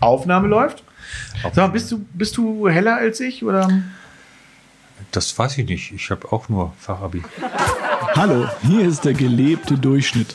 Aufnahme läuft. Sag mal, bist du, bist du heller als ich oder? Das weiß ich nicht. Ich habe auch nur Fachabi. Hallo, hier ist der gelebte Durchschnitt.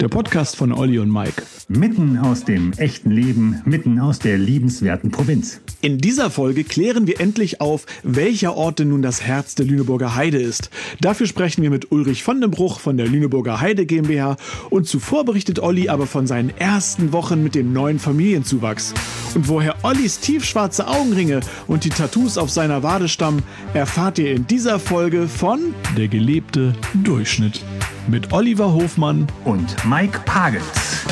Der Podcast von Olli und Mike. Mitten aus dem echten Leben, mitten aus der liebenswerten Provinz. In dieser Folge klären wir endlich auf, welcher Ort denn nun das Herz der Lüneburger Heide ist. Dafür sprechen wir mit Ulrich von den Bruch von der Lüneburger Heide GmbH und zuvor berichtet Olli aber von seinen ersten Wochen mit dem neuen Familienzuwachs. Und woher Ollis tiefschwarze Augenringe und die Tattoos auf seiner Wade stammen, erfahrt ihr in dieser Folge von Der gelebte Durchschnitt mit Oliver Hofmann Und Mike Pagels.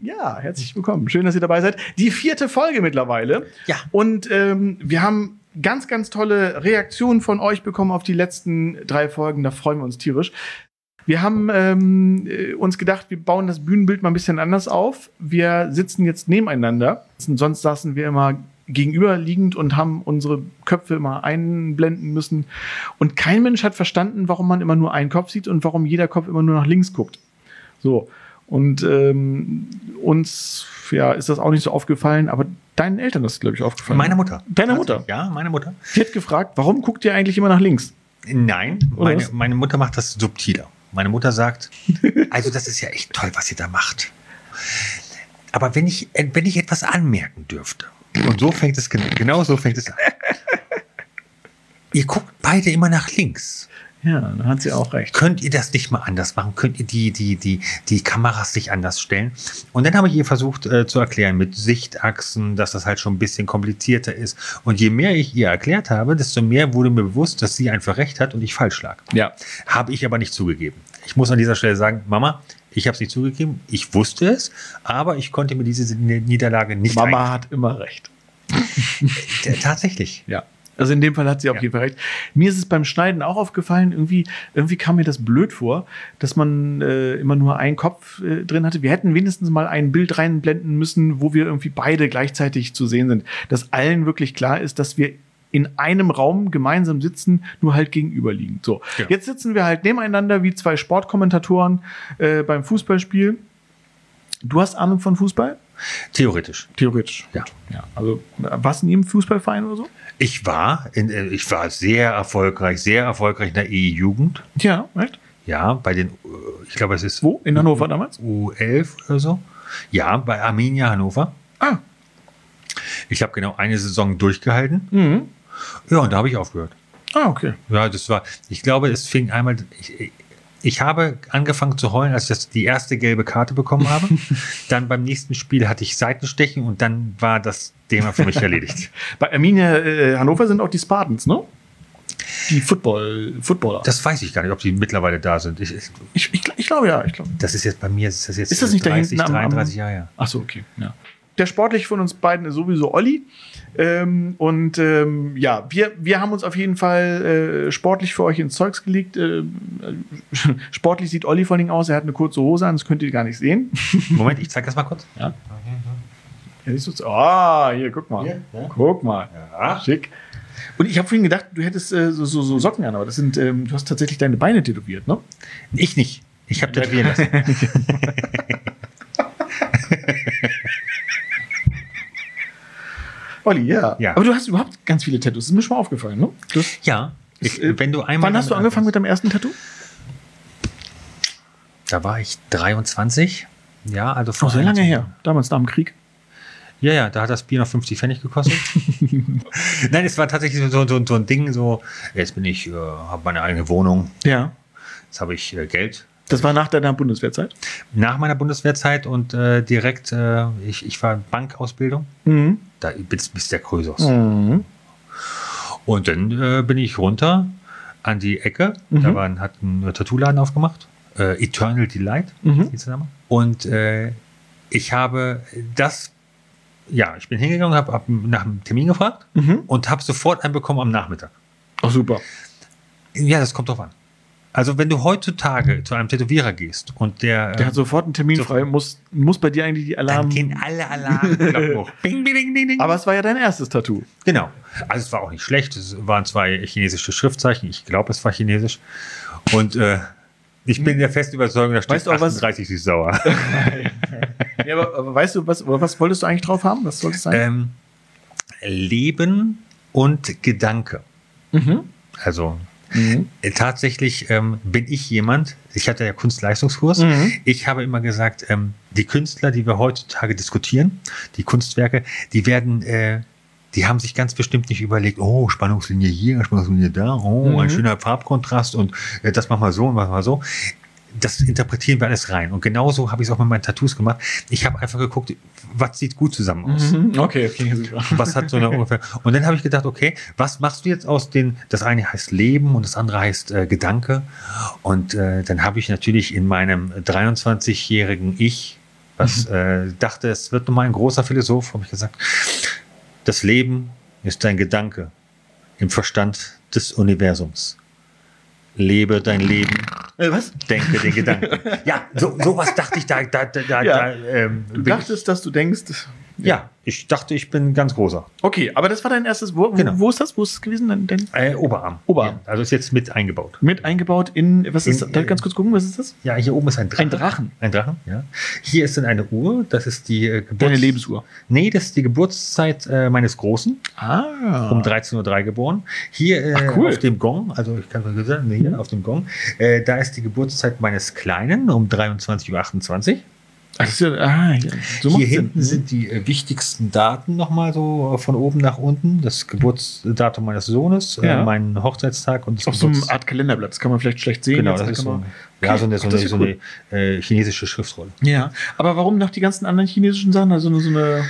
Ja, herzlich willkommen. Schön, dass ihr dabei seid. Die vierte Folge mittlerweile. Ja. Und ähm, wir haben ganz, ganz tolle Reaktionen von euch bekommen auf die letzten drei Folgen. Da freuen wir uns tierisch. Wir haben ähm, äh, uns gedacht, wir bauen das Bühnenbild mal ein bisschen anders auf. Wir sitzen jetzt nebeneinander. Sonst saßen wir immer gegenüberliegend und haben unsere Köpfe immer einblenden müssen. Und kein Mensch hat verstanden, warum man immer nur einen Kopf sieht und warum jeder Kopf immer nur nach links guckt. So. Und ähm, uns ja, ist das auch nicht so aufgefallen, aber deinen Eltern ist, glaube ich, aufgefallen. Meine Mutter. Deine Mutter? Ja, meine Mutter. Die hat gefragt, warum guckt ihr eigentlich immer nach links? Nein, meine, meine Mutter macht das subtiler. Meine Mutter sagt, also das ist ja echt toll, was ihr da macht. Aber wenn ich, wenn ich etwas anmerken dürfte, und so fängt es, gen- genau so fängt es an. Ihr guckt beide immer nach links. Ja, da hat sie auch recht. Könnt ihr das nicht mal anders machen? Könnt ihr die, die, die, die Kameras nicht anders stellen? Und dann habe ich ihr versucht äh, zu erklären mit Sichtachsen, dass das halt schon ein bisschen komplizierter ist. Und je mehr ich ihr erklärt habe, desto mehr wurde mir bewusst, dass sie einfach recht hat und ich falsch lag. Ja. Habe ich aber nicht zugegeben. Ich muss an dieser Stelle sagen, Mama, ich habe es nicht zugegeben. Ich wusste es, aber ich konnte mir diese Niederlage nicht Mama hat immer recht. Tatsächlich. Ja. Also in dem Fall hat sie auf Ja. jeden Fall recht. Mir ist es beim Schneiden auch aufgefallen, irgendwie, irgendwie kam mir das blöd vor, dass man äh, immer nur einen Kopf äh, drin hatte. Wir hätten wenigstens mal ein Bild reinblenden müssen, wo wir irgendwie beide gleichzeitig zu sehen sind. Dass allen wirklich klar ist, dass wir in einem Raum gemeinsam sitzen, nur halt gegenüberliegend. So, Ja. jetzt sitzen wir halt nebeneinander wie zwei Sportkommentatoren äh, beim Fußballspiel. Du hast Ahnung von Fußball? Theoretisch. Theoretisch. Ja. ja. Also, was in jedem Fußballverein oder so? Ich war, in, äh, ich war sehr erfolgreich, sehr erfolgreich in der E-Jugend. Ja, echt? Ja, bei den, äh, ich glaube, es ist Wo? In Hannover damals? U11 oder so. Ja, bei Arminia Hannover. Ah. Ich habe genau eine Saison durchgehalten. Mhm. Ja, und da habe ich aufgehört. Ah, okay. Ja, das war, ich glaube, es fing einmal, ich, ich habe angefangen zu heulen, als ich das, die erste gelbe Karte bekommen habe. dann beim nächsten Spiel hatte ich Seitenstechen und dann war das Thema für mich erledigt. Bei Arminia äh, Hannover sind auch die Spartans, ne? Die Football, Footballer. Das weiß ich gar nicht, ob die mittlerweile da sind. Ich, ich, ich, ich, glaube ja, ich glaube. das ist jetzt bei mir, ist das jetzt Ist das nicht da 30, hinten am- am- 33 Jahre her. Ach so, okay. Ja. Der sportlich von uns beiden ist sowieso Olli. Ähm, und ähm, ja, wir, wir haben uns auf jeden Fall äh, sportlich für euch ins Zeugs gelegt. Ähm, sportlich sieht Olli vor allen Dingen aus. Er hat eine kurze Hose an, das könnt ihr gar nicht sehen. Moment, ich zeige das mal kurz. Ja. Ja, siehst? Ah, hier, guck mal. Hier, ja. Guck mal. Ja. Schick. Und ich habe vorhin gedacht, du hättest äh, so, so, so Socken an, aber das sind, ähm, du hast tatsächlich deine Beine tätowiert, ne? Ich nicht. Ich habe tätowieren lassen. Olli, ja. Ja. Aber du hast überhaupt ganz viele Tattoos. Das ist mir schon mal aufgefallen, ne? Du Ja. Ich, äh, wenn du einmal wann hast du angefangen mit deinem ersten Tattoo? Da war ich 23. Ja, also Oh, sehr lange her. Damals nach dem Krieg. Ja, ja, da hat das Bier noch 50 Pfennig gekostet. Nein, es war tatsächlich so, so, so ein Ding, so, jetzt bin ich, äh, habe meine eigene Wohnung, Ja. jetzt habe ich äh, Geld. Das war nach deiner Bundeswehrzeit. Nach meiner Bundeswehrzeit und äh, direkt, äh, ich, ich war Bankausbildung, Mhm. Da bis, bis der Krösus. Mhm. Und dann äh, bin ich runter an die Ecke, Mhm. da war, ein- hat ein Tattoo-Laden aufgemacht, äh, Eternal Delight, Mhm. hieß der Name. Und äh, ich habe das, ja, ich bin hingegangen, habe hab nach einem Termin gefragt Mhm. und habe sofort einen bekommen am Nachmittag. Ach, super. Ja, das kommt drauf an. Also wenn du heutzutage zu einem Tätowierer gehst und der, Der hat sofort einen Termin sofort. frei. Muss, muss bei dir eigentlich die dann Alarm. gehen alle Alarmglocken hoch. Bing, bing, ding, ding. Aber es war ja dein erstes Tattoo. Genau. Also es war auch nicht schlecht. Es waren zwei chinesische Schriftzeichen. Ich glaube, es war chinesisch. Und äh, ich bin der festen Überzeugung, da steht Weißt du auch, was- 38 süß sauer. Ja, aber, aber weißt du, was, was wolltest du eigentlich drauf haben? Was soll es sein? Ähm, Leben und Gedanke. Mhm. Also äh, tatsächlich ähm, bin ich jemand, ich hatte ja Kunstleistungskurs, Mhm. ich habe immer gesagt, ähm, die Künstler, die wir heutzutage diskutieren, die Kunstwerke, die werden, äh, die haben sich ganz bestimmt nicht überlegt, oh, Spannungslinie hier, Spannungslinie da, oh, ein Mhm. schöner Farbkontrast und äh, das machen wir so und machen wir so. Das interpretieren wir alles rein. Und genauso habe ich es auch mit meinen Tattoos gemacht. Ich habe einfach geguckt, was sieht gut zusammen aus. Mhm. Okay, okay, super. Was hat so eine ungefähr. Und dann habe ich gedacht, okay, was machst du jetzt aus den, das eine heißt Leben und das andere heißt äh, Gedanke. Und äh, dann habe ich natürlich in meinem 23-jährigen Ich, was äh, dachte, es wird nochmal ein großer Philosoph, habe ich gesagt, das Leben ist dein Gedanke im Verstand des Universums. Lebe dein Leben, Äh, was? denke den Gedanken. Ja, so, sowas dachte ich da, da, da, Ja. da ähm, Du dachtest, dass du denkst. Ja, ich dachte, ich bin ganz großer. Okay, aber das war dein erstes. Wo, Genau. wo ist das? Wo ist es gewesen? Dein, dein Äh, Oberarm. Oberarm. Ja, also ist jetzt mit eingebaut. mit eingebaut in. Was ist In- Darf ich ganz kurz gucken? Was ist das? Ja, hier oben ist ein Drachen. Ein Drachen. Ein Drachen, ja. Hier ist dann eine Uhr, das ist die äh, Geburts... Deine Lebensuhr. Nee, das ist die Geburtszeit äh, meines Großen, Ah. um 13.03 Uhr geboren. Hier äh, Ach, cool. auf dem Gong, also ich kann mal sagen, nee, hier auf dem Gong, äh, da ist die Geburtszeit meines Kleinen um 23.28 Uhr. Ach, das ist ja, ah, ja. So Hier hinten Sinn. sind die äh, wichtigsten Daten nochmal so äh, von oben nach unten. Das Geburtsdatum meines Sohnes, Ja. äh, mein Hochzeitstag und das auf so einem Geburts- Art Kalenderblatt. Das kann man vielleicht schlecht sehen. Genau, das ist so, man- ja, so eine, so Ach, eine, ist so cool. eine äh, chinesische Schriftrolle. Ja, aber warum noch die ganzen anderen chinesischen Sachen? Also so eine,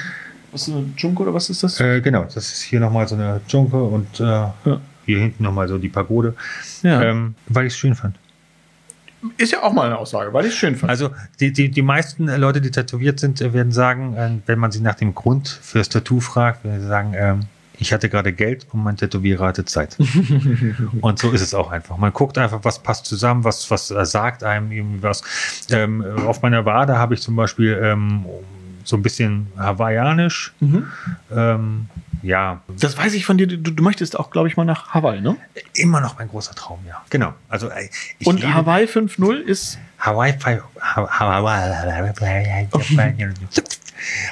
was so eine Junko oder was ist das? Äh, genau, das ist hier nochmal so eine Junke und äh, hier hinten nochmal so die Pagode, ja. ähm, weil ich es schön fand. Ist ja auch mal eine Aussage, weil ich es schön fand. Also die, die, die meisten Leute, die tätowiert sind, äh, werden sagen, äh, wenn man sie nach dem Grund fürs Tattoo fragt, werden sie sagen, ähm, ich hatte gerade Geld und mein Tätowierer hatte Zeit. und so ist es auch einfach. Man guckt einfach, was passt zusammen, was, was äh, sagt einem irgendwie was. Ähm, äh, auf meiner Wade habe ich zum Beispiel ähm, so ein bisschen hawaiianisch. Mhm. Ja, Das weiß ich von dir. Du, du möchtest auch, glaube ich, mal nach Hawaii, ne? immer noch mein großer Traum, ja. Genau. Also ich Und liebe- Hawaii 5.0 ist. Hawaii 5 Hawaii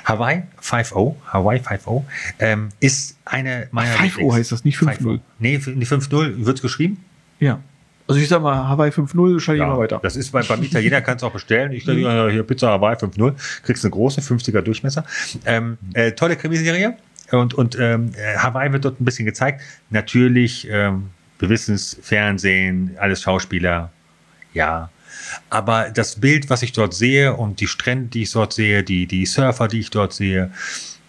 Hawaii 5.0 Hawaii 5.0 ähm, ist eine meiner 5.0 Lieblings- heißt das, nicht 5.0. 5.0. Nee, die 5.0 wird geschrieben. Ja. Also ich sag mal, Hawaii 5.0 schalte ich Ja, mal weiter. Das ist bei, beim Italiener kannst du auch bestellen. Ich sage äh, hier Pizza Hawaii 5.0, kriegst eine große 50er Durchmesser. Ähm, äh, tolle Krimiserie. Und, und ähm, äh, Hawaii wird dort ein bisschen gezeigt. Natürlich, ähm, wir wissen es, Fernsehen, alles Schauspieler, ja. Aber das Bild, was ich dort sehe und die Strände, die ich dort sehe, die, die Surfer, die ich dort sehe,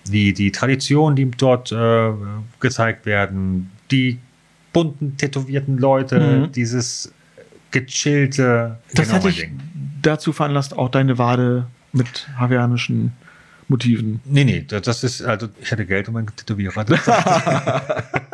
die, die Traditionen, die dort äh, gezeigt werden, die bunten, tätowierten Leute, Mhm. dieses gechillte. Das genau hat mein dich Ding. dazu veranlasst, auch deine Wade mit hawaiianischen Motiven. Nee, nee, das ist, also ich hatte Geld und mein Tätowierer.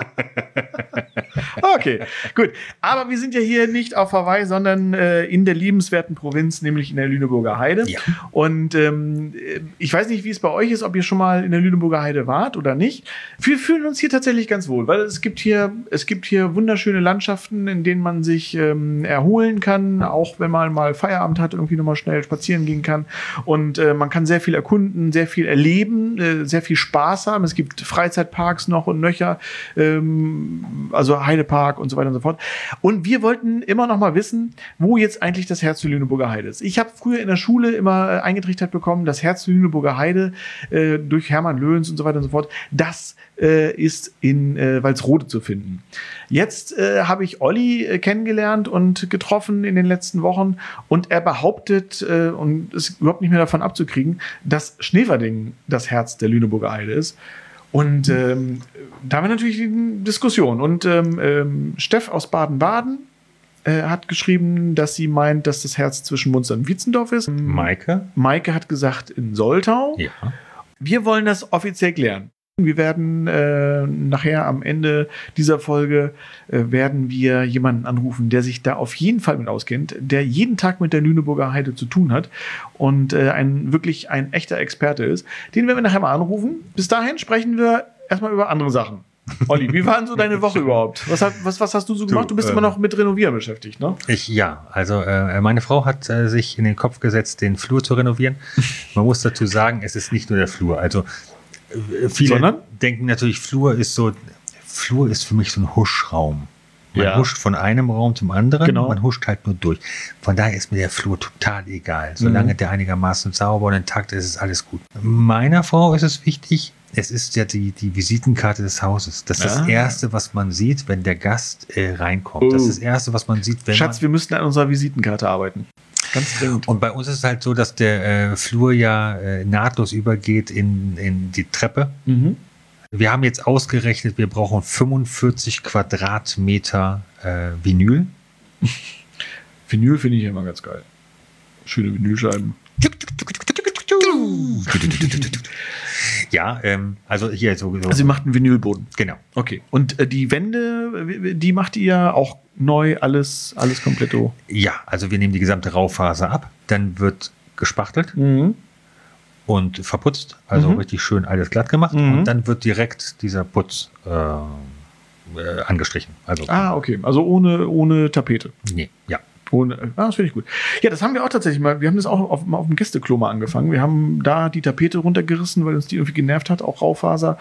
Okay, gut. Aber wir sind ja hier nicht auf Hawaii, sondern äh, in der liebenswerten Provinz, nämlich in der Lüneburger Heide. Ja. Und ähm, ich weiß nicht, wie es bei euch ist, ob ihr schon mal in der Lüneburger Heide wart oder nicht. Wir fühlen uns hier tatsächlich ganz wohl, weil es gibt hier, es gibt hier wunderschöne Landschaften, in denen man sich ähm, erholen kann, auch wenn man mal Feierabend hat, irgendwie nochmal schnell spazieren gehen kann. Und äh, man kann sehr viel erkunden, sehr viel erleben, äh, sehr viel Spaß haben. Es gibt Freizeitparks noch und nöcher, ähm, also Heidepark und so weiter und so fort. Und wir wollten immer noch mal wissen, wo jetzt eigentlich das Herz der Lüneburger Heide ist. Ich habe früher in der Schule immer äh, eingetrichtert bekommen, das Herz der Lüneburger Heide äh, durch Hermann Löhns und so weiter und so fort, das äh, ist in äh, Walsrode zu finden. Jetzt äh, habe ich Olli äh, kennengelernt und getroffen in den letzten Wochen und er behauptet, äh, und ist überhaupt nicht mehr davon abzukriegen, dass Schneverding das Herz der Lüneburger Heide ist. Und ähm, da haben wir natürlich eine Diskussion. Und ähm, ähm, Steff aus Baden-Baden äh, hat geschrieben, dass sie meint, dass das Herz zwischen Munster und Wietzendorf ist. Maike? Maike hat gesagt in Soltau. Ja. Wir wollen das offiziell klären. Wir werden äh, nachher am Ende dieser Folge äh, werden wir jemanden anrufen, der sich da auf jeden Fall mit auskennt, der jeden Tag mit der Lüneburger Heide zu tun hat und äh, ein wirklich ein echter Experte ist. Den werden wir nachher mal anrufen. Bis dahin sprechen wir erstmal über andere Sachen. Olli, wie war denn so deine Woche überhaupt? Was, hat, was, was hast du so gemacht? Du bist ähm, immer noch mit Renovieren beschäftigt, ne? Ich, ja, also äh, meine Frau hat äh, sich in den Kopf gesetzt, den Flur zu renovieren. Man muss dazu sagen, es ist nicht nur der Flur. Also äh, viele Sondern? denken natürlich, Flur ist so, Flur ist für mich so ein Huschraum. Man Ja. huscht von einem Raum zum anderen, Genau. man huscht halt nur durch. Von daher ist mir der Flur total egal. Solange Mhm. der einigermaßen sauber und intakt ist, ist alles gut. Meiner Frau ist es wichtig, es ist ja die, die Visitenkarte des Hauses. Das ist Ah. das Erste, was man sieht, wenn der Gast äh, reinkommt. Das Oh. ist das Erste, was man sieht, wenn Schatz, man wir müssten an unserer Visitenkarte arbeiten. Ganz dringend. und bei uns ist es halt so, dass der äh, Flur ja äh, nahtlos übergeht in, in die Treppe. Mhm. Wir haben jetzt ausgerechnet, wir brauchen 45 Quadratmeter äh, Vinyl. Vinyl finde ich immer ganz geil. Schöne Vinylscheiben. Ja, ähm, also hier so, so Also ihr macht einen Vinylboden. genau. Okay. Und äh, die Wände, die macht ihr auch neu, alles, alles kompletto. Ja, also wir nehmen die gesamte Raufaser ab, dann wird gespachtelt Mhm. und verputzt, also Mhm. richtig schön alles glatt gemacht Mhm. und dann wird direkt dieser Putz äh, äh, angestrichen. Also Ah, okay. Also ohne, ohne Tapete. nee, ja. Ohne, ah, das finde ich gut. Ja, das haben wir auch tatsächlich mal. Wir haben das auch auf, mal auf dem Gästeklo mal angefangen. Wir haben da die Tapete runtergerissen, weil uns die irgendwie genervt hat, auch Raufaser.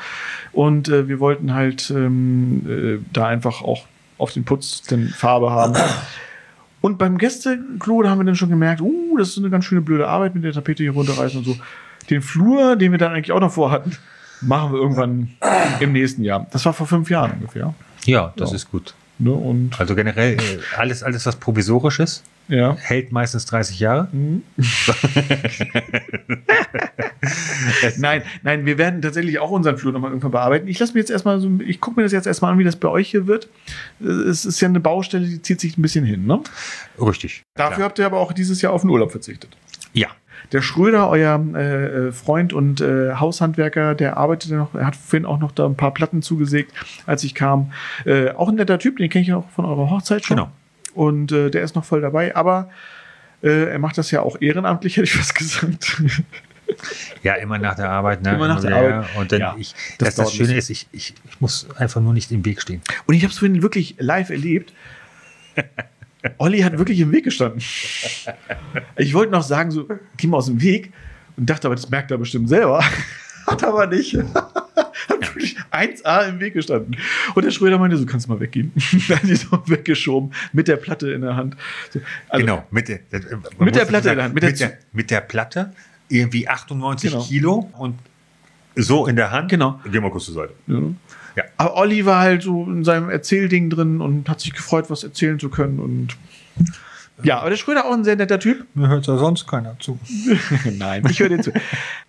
Und äh, wir wollten halt ähm, äh, da einfach auch auf den Putz den Farbe haben. Und beim Gästeklo, da haben wir dann schon gemerkt, uh, das ist eine ganz schöne blöde Arbeit mit der Tapete hier runterreißen und so. Den Flur, den wir dann eigentlich auch noch vorhatten, machen wir irgendwann im nächsten Jahr. Das war vor fünf Jahren ungefähr. Ja, das Ja. ist gut. Ne? Und Also generell äh, alles, alles, was provisorisch ist, ja. hält meistens 30 Jahre. Nein, nein, wir werden tatsächlich auch unseren Flur nochmal irgendwann bearbeiten. Ich lasse mir jetzt erstmal so, ich gucke mir das jetzt erstmal an, wie das bei euch hier wird. Es ist ja eine Baustelle, die zieht sich ein bisschen hin, ne? Richtig. Dafür Klar. habt ihr aber auch dieses Jahr auf den Urlaub verzichtet. Ja. Der Schröder, euer äh, äh, Freund und äh, Haushandwerker, der arbeitet noch, er hat vorhin auch noch da ein paar Platten zugesägt, als ich kam. Äh, auch ein netter Typ, den kenne ich auch von eurer Hochzeit schon. Genau. Und äh, der ist noch voll dabei, aber äh, er macht das ja auch ehrenamtlich, hätte ich fast gesagt. Ja, immer nach der Arbeit. Ne? Immer nach der Arbeit. Und dann Ja, ich, das das, das, Schöne ist, ich, ich, ich muss einfach nur nicht im Weg stehen. Und ich habe es vorhin wirklich live erlebt. Olli hat wirklich im Weg gestanden. Ich wollte noch sagen, so, geh mal aus dem Weg und dachte, aber das merkt er bestimmt selber. Hat aber nicht. Hat wirklich 1A im Weg gestanden. Und der Schröder meinte, so kannst du mal weggehen. Dann die so weggeschoben mit der Platte in der Hand. So, also, genau, mit der, man Mit der Platte in sagen, der Hand, mit Mit der der, mit der Platte, irgendwie 98 Genau. Kilo und so in der Hand. Genau. Geh mal kurz zur Seite. Ja. Ja. Aber Olli war halt so in seinem Erzählding drin und hat sich gefreut, was erzählen zu können. Und ja, aber der Schröder auch ein sehr netter Typ. Mir hört ja sonst keiner zu. Nein, ich höre dir zu.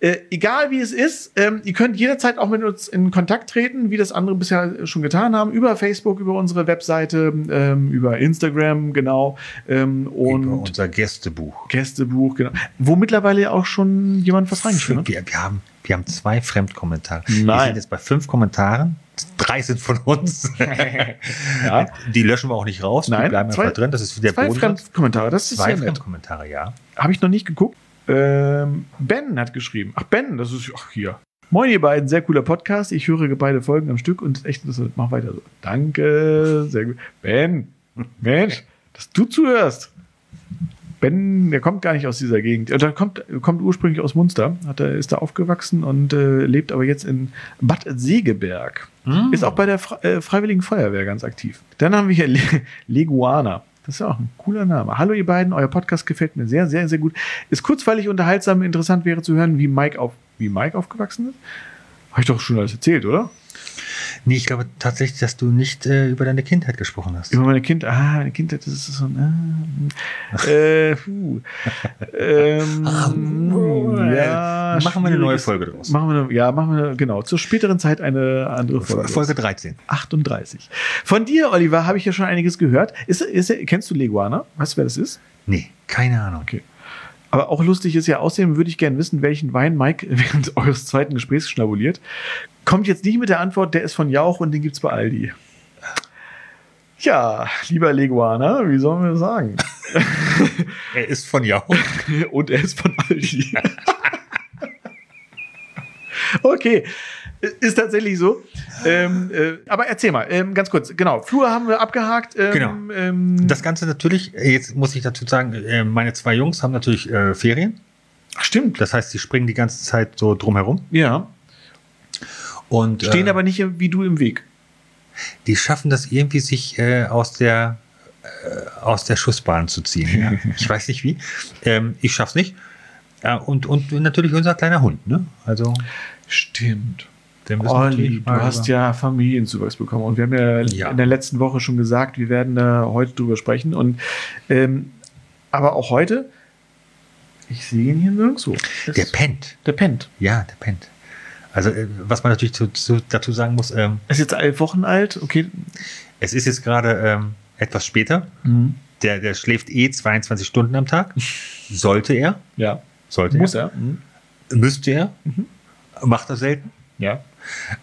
Äh, egal wie es ist, ähm, ihr könnt jederzeit auch mit uns in Kontakt treten, wie das andere bisher schon getan haben, über Facebook, über unsere Webseite, ähm, über Instagram, genau. Ähm, und Über unser Gästebuch. Gästebuch, genau. Wo mittlerweile auch schon jemand was reingeschrieben hat. Wir, wir, haben, wir haben zwei Fremdkommentare. Nein. Wir sind jetzt bei fünf Kommentaren. Drei sind von uns. Ja. Die löschen wir auch nicht raus. Nein, die bleiben zwei- einfach drin. Das ist wie der Zwei Boden. Fremdkommentare, das ist Zwei nett. Fremdkommentare, ja. Habe ich noch nicht geguckt. Ähm, ben hat geschrieben. Ach, Ben, das ist ach, hier. Moin, ihr beiden, sehr cooler Podcast. Ich höre beide Folgen am Stück und echt, das, mach weiter so. Danke, sehr gut. Ben, Mensch, dass du zuhörst. Ben, der kommt gar nicht aus dieser Gegend. Er kommt, kommt ursprünglich aus Munster, hat, ist da aufgewachsen und äh, lebt aber jetzt in Bad Segeberg. Ist auch bei der Fre äh, Freiwilligen Feuerwehr ganz aktiv. Dann haben wir hier Le Leguana. Das ist ja auch ein cooler Name. Hallo ihr beiden, euer Podcast gefällt mir sehr, sehr, sehr gut. Ist kurzweilig, unterhaltsam, interessant wäre zu hören, wie Mike, auf, wie Mike aufgewachsen ist. Habe ich doch schon alles erzählt, oder? Nee, ich glaube tatsächlich, dass du nicht äh, über deine Kindheit gesprochen hast. Über meine Kindheit, ah, meine Kindheit, das ist so ein, ah, äh, puh. ähm, ja, Machen wir eine neue Folge draus. Machen wir eine, ja, machen wir genau, zur späteren Zeit eine andere Folge. Folge 13. 38. Von dir, Oliver, habe ich ja schon einiges gehört. Ist, ist, kennst du Leguana? Weißt du, wer das ist? Nee, keine Ahnung. Okay. Aber auch lustig ist ja, außerdem würde ich gerne wissen, welchen Wein Mike während eures zweiten Gesprächs schnabuliert. Kommt jetzt nicht mit der Antwort, der ist von Jauch und den gibt's bei Aldi. Ja, lieber Leguana, wie sollen wir das sagen? Er ist von Jauch. und er ist von Aldi. okay. Ist tatsächlich so. Ähm, äh, aber erzähl mal, ähm, ganz kurz. Genau, Flur haben wir abgehakt. Ähm, Genau. Ähm, Das Ganze natürlich, jetzt muss ich dazu sagen, äh, meine zwei Jungs haben natürlich äh, Ferien. Ach, stimmt. Das heißt, die springen die ganze Zeit so drumherum. Ja. Und Stehen äh, aber nicht wie du im Weg. die schaffen das irgendwie, sich äh, aus der äh, aus der Schussbahn zu ziehen. Ja. Ich weiß nicht wie. Ähm, ich schaff's nicht. Ja, und, und natürlich unser kleiner Hund, ne? Also, Stimmt. Olli, du hast ja Familienzuwachs bekommen. Und wir haben ja, Ja. in der letzten Woche schon gesagt, wir werden da heute drüber sprechen. Und ähm, aber auch heute, ich sehe ihn hier nirgendwo. Das- Der pennt. der pennt. Ja, der pennt. Also, äh, was man natürlich zu, zu, dazu sagen muss, ähm, Ist jetzt elf Wochen alt. Okay. es ist jetzt gerade ähm, etwas später. Der, der schläft eh 22 Stunden am Tag. Sollte er. Ja. Sollte Muss er. er. Mhm. Müsste er. Macht er selten. Ja.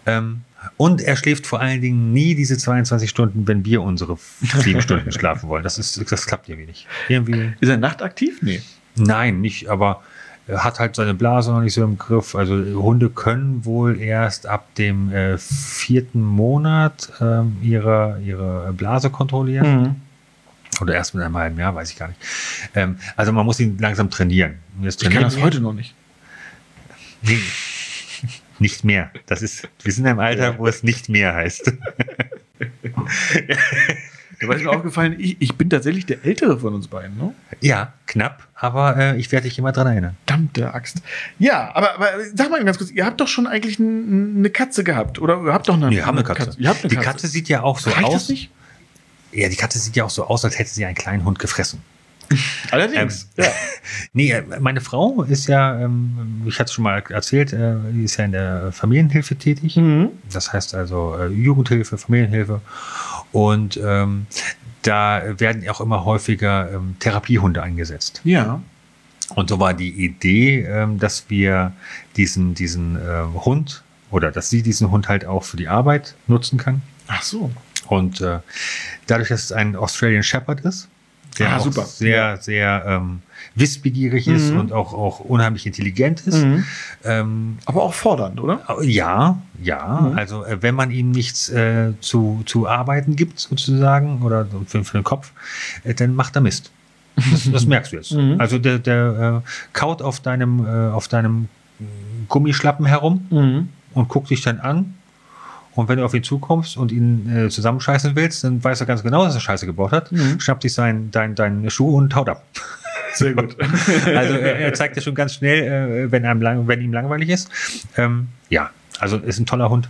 Ähm, und er schläft vor allen Dingen nie diese 22 Stunden, wenn wir unsere sieben Stunden schlafen wollen. Das, ist, das klappt irgendwie nicht. Irgendwie. Ist er nachtaktiv? Nee. Nein, nicht, aber er hat halt seine Blase noch nicht so im Griff. Also Hunde können wohl erst ab dem äh, vierten Monat ähm, ihre, ihre Blase kontrollieren. Mhm. Oder erst mit einem halben Jahr, weiß ich gar nicht. Ähm, also man muss ihn langsam trainieren. Jetzt Ich kann trainieren das heute noch nicht. Nee, nicht mehr. Das ist, wir sind in einem Alter, wo es nicht mehr heißt. Dabei ist mir aufgefallen, ich, ich bin tatsächlich der Ältere von uns beiden, ne? Ja, knapp, aber äh, ich werde dich immer dran erinnern. Verdammte Axt. Ja, aber, aber sag mal ganz kurz, ihr habt doch schon eigentlich n- eine Katze gehabt, oder? Ihr habt doch eine, Wir haben eine Katze. Ihr habt eine die Katze. Katze sieht ja auch so Reicht aus. das nicht? Ja, die Katze sieht ja auch so aus, als hätte sie einen kleinen Hund gefressen. Allerdings. Ähm, ja. Nee, äh, meine Frau ist ja, ähm, ich hatte es schon mal erzählt, äh, die ist ja in der Familienhilfe tätig. Mhm. Das heißt also äh, Jugendhilfe, Familienhilfe. Und ähm, da werden auch immer häufiger ähm, Therapiehunde eingesetzt. Ja. Und so war die Idee, ähm, dass wir diesen, diesen äh, Hund oder dass sie diesen Hund halt auch für die Arbeit nutzen kann. Ach so. Und äh, dadurch, dass es ein Australian Shepherd ist, der Ah, auch super. sehr, sehr ähm, wissbegierig ist Mhm. und auch, auch unheimlich intelligent ist. Mhm. Ähm, Aber auch fordernd, oder? ja, ja. Mhm. Also äh, wenn man ihm nichts äh, zu, zu arbeiten gibt, sozusagen, oder für, für den Kopf, äh, dann macht er Mist. Das, das merkst du jetzt. Mhm. Also der, der äh, kaut auf deinem, äh, auf deinem mm, Gummischlappen herum Mhm. und guckt dich dann an. Und wenn du auf ihn zukommst und ihn äh, zusammenscheißen willst, dann weiß er ganz genau, dass er Scheiße gebaut hat, Mhm. schnappt sich seinen dein, dein Schuh und haut ab. Sehr gut. Also er, er zeigt dir schon ganz schnell, äh, wenn, einem lang, wenn ihm langweilig ist. Ähm, ja, also ist ein toller Hund.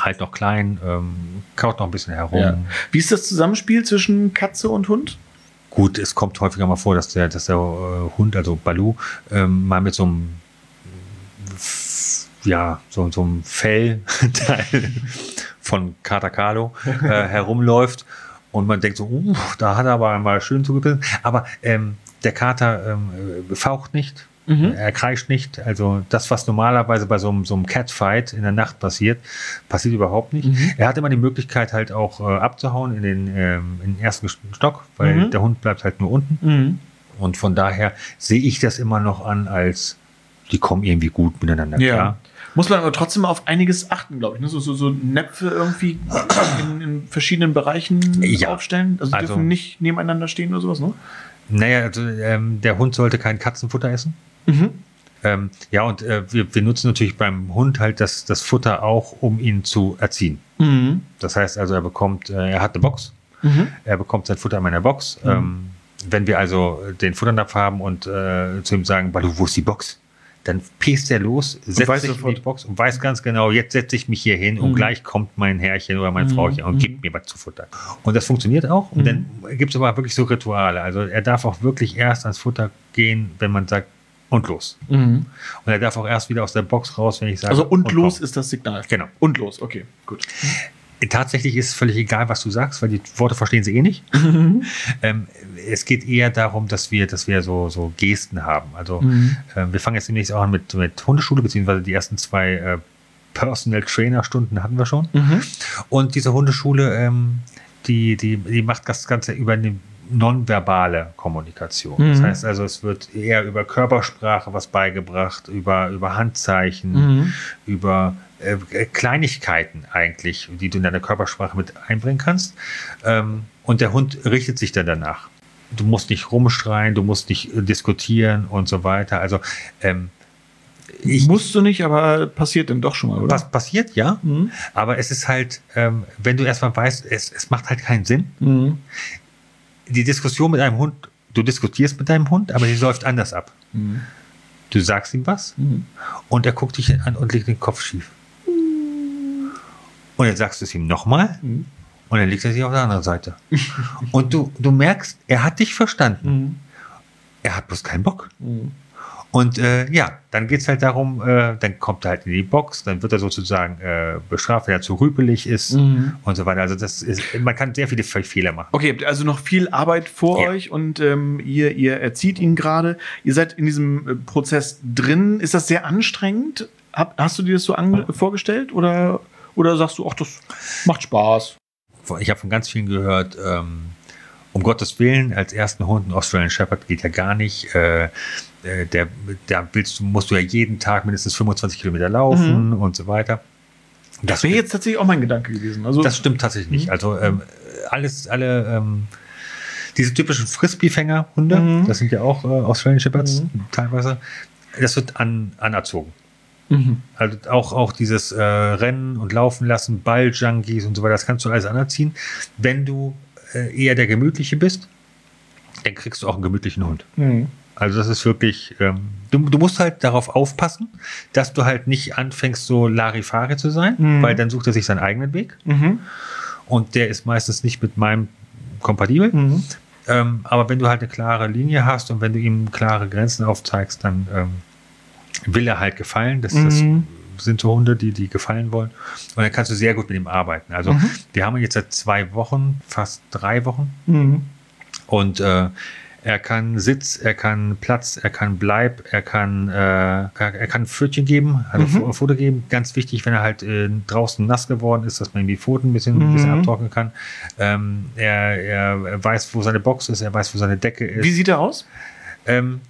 Halt noch klein, ähm, kaut noch ein bisschen herum. Ja. Wie ist das Zusammenspiel zwischen Katze und Hund? Gut, es kommt häufiger mal vor, dass der, dass der äh, Hund, also Balu, ähm, mal mit so einem ja, so, so einem Fellteil von Kater Carlo äh, herumläuft und man denkt so, uh, da hat er aber mal schön zugebissen. Aber ähm, der Kater ähm, äh, faucht nicht, Mhm. er kreischt nicht. Also das, was normalerweise bei so einem, so einem Catfight in der Nacht passiert, passiert überhaupt nicht. Mhm. Er hat immer die Möglichkeit halt auch äh, abzuhauen in den, ähm, in den ersten Stock, weil Mhm. der Hund bleibt halt nur unten. Mhm. Und von daher sehe ich das immer noch an, als die kommen irgendwie gut miteinander Ja. klar. Muss man aber trotzdem auf einiges achten, glaube ich. Ne? So, so, so Näpfe irgendwie in, in verschiedenen Bereichen Ja. aufstellen. Also, Also- dürfen nicht nebeneinander stehen oder sowas, ne? Naja, also, ähm, der Hund sollte kein Katzenfutter essen. Mhm. Ähm, ja, und äh, wir, wir nutzen natürlich beim Hund halt das, das Futter auch, um ihn zu erziehen. Mhm. Das heißt also, er bekommt, äh, er hat eine Box, Mhm. er bekommt sein Futter in meiner Box. Ähm, wenn wir also den Futternapf haben und äh, zu ihm sagen, Balu, wo ist die Box? Dann pest er los, setzt sich in sofort. die Box und weiß ganz genau, jetzt setze ich mich hier hin und Mhm. gleich kommt mein Herrchen oder mein Mhm. Frauchen und Mhm. gibt mir was zu futtern. Und das funktioniert auch. Und Mhm. dann gibt es aber wirklich so Rituale. Also er darf auch wirklich erst ans Futter gehen, wenn man sagt, und los. Mhm. Und er darf auch erst wieder aus der Box raus, wenn ich sage, Also und los komm. ist das Signal. Genau. Und los, okay, gut. Tatsächlich ist es völlig egal, was du sagst, weil die Worte verstehen sie eh nicht. ähm, es geht eher darum, dass wir, dass wir so, so Gesten haben. Also Mhm. ähm, wir fangen jetzt demnächst auch an mit, mit Hundeschule, beziehungsweise die ersten zwei äh, Personal Trainer Stunden hatten wir schon. Mhm. Und diese Hundeschule, ähm, die, die, die macht das Ganze über eine nonverbale Kommunikation. Das heißt also, es wird eher über Körpersprache was beigebracht, über, über Handzeichen, über äh, Kleinigkeiten eigentlich, die du in deiner Körpersprache mit einbringen kannst. Ähm, und der Hund richtet sich dann danach. Du musst nicht rumschreien, du musst nicht äh, diskutieren und so weiter. Also ähm, ich, Musst du nicht, aber passiert dann doch schon mal, oder? was passiert, ja. Mhm. Aber es ist halt, ähm, wenn du erstmal weißt, es, es macht halt keinen Sinn. Mhm. Die Diskussion mit einem Hund, du diskutierst mit deinem Hund, aber die läuft anders ab. Mhm. Du sagst ihm was und er guckt dich an und legt den Kopf schief. Und dann sagst du es ihm nochmal Mhm. und dann legt er sich auf der anderen Seite. und du, du merkst, er hat dich verstanden. Mhm. Er hat bloß keinen Bock. Mhm. Und äh, ja, dann geht es halt darum, äh, dann kommt er halt in die Box, dann wird er sozusagen äh, bestraft, wenn er zu rüpelig ist Mhm. und so weiter. Also das ist, man kann sehr viele Fe- Fehler machen. Okay, also noch viel Arbeit vor Ja. euch und ähm, ihr, ihr erzieht ihn gerade. Ihr seid in diesem äh, Prozess drin. Ist das sehr anstrengend? Hab, hast du dir das so vorgestellt oder, oder sagst du, ach, das macht Spaß? Ich habe von ganz vielen gehört, ähm, um Gottes Willen, als ersten Hund ein Australian Shepherd geht ja gar nicht. Äh, äh, der, da willst musst du ja jeden Tag mindestens 25 Kilometer laufen und so weiter. Das wäre jetzt tatsächlich auch mein Gedanke gewesen. Also, Das stimmt tatsächlich nicht. Also ähm, alles, alle ähm, diese typischen Frisbee-Fänger-Hunde, Mhm. das sind ja auch äh, Australian Shepherds Mhm. teilweise, das wird an, anerzogen. Mhm. Also auch, auch dieses äh, Rennen und Laufen lassen, Ball-Junkies und so weiter, das kannst du alles anerziehen. Wenn du äh, eher der Gemütliche bist, dann kriegst du auch einen gemütlichen Hund. Mhm. Also das ist wirklich, ähm, du, du musst halt darauf aufpassen, dass du halt nicht anfängst, so Larifari zu sein, Mhm. weil dann sucht er sich seinen eigenen Weg Mhm. und der ist meistens nicht mit meinem kompatibel. Mhm. Ähm, aber wenn du halt eine klare Linie hast und wenn du ihm klare Grenzen aufzeigst, dann ähm, will er halt gefallen. Das, Mhm. das sind so Hunde, die, die gefallen wollen. Und dann kannst du sehr gut mit ihm arbeiten. Also Mhm. wir haben ihn jetzt seit zwei Wochen, fast drei Wochen. Mhm. Und äh, er kann Sitz, er kann Platz, er kann Bleib, er kann, äh, er, kann Pfötchen geben, also Mhm. Futter geben. Ganz wichtig, wenn er halt äh, draußen nass geworden ist, dass man ihm die Pfoten ein bisschen, ein bisschen Mhm. abtrocknen kann. Ähm, er, er weiß, wo seine Box ist, er weiß, wo seine Decke ist. Wie sieht er aus? ähm,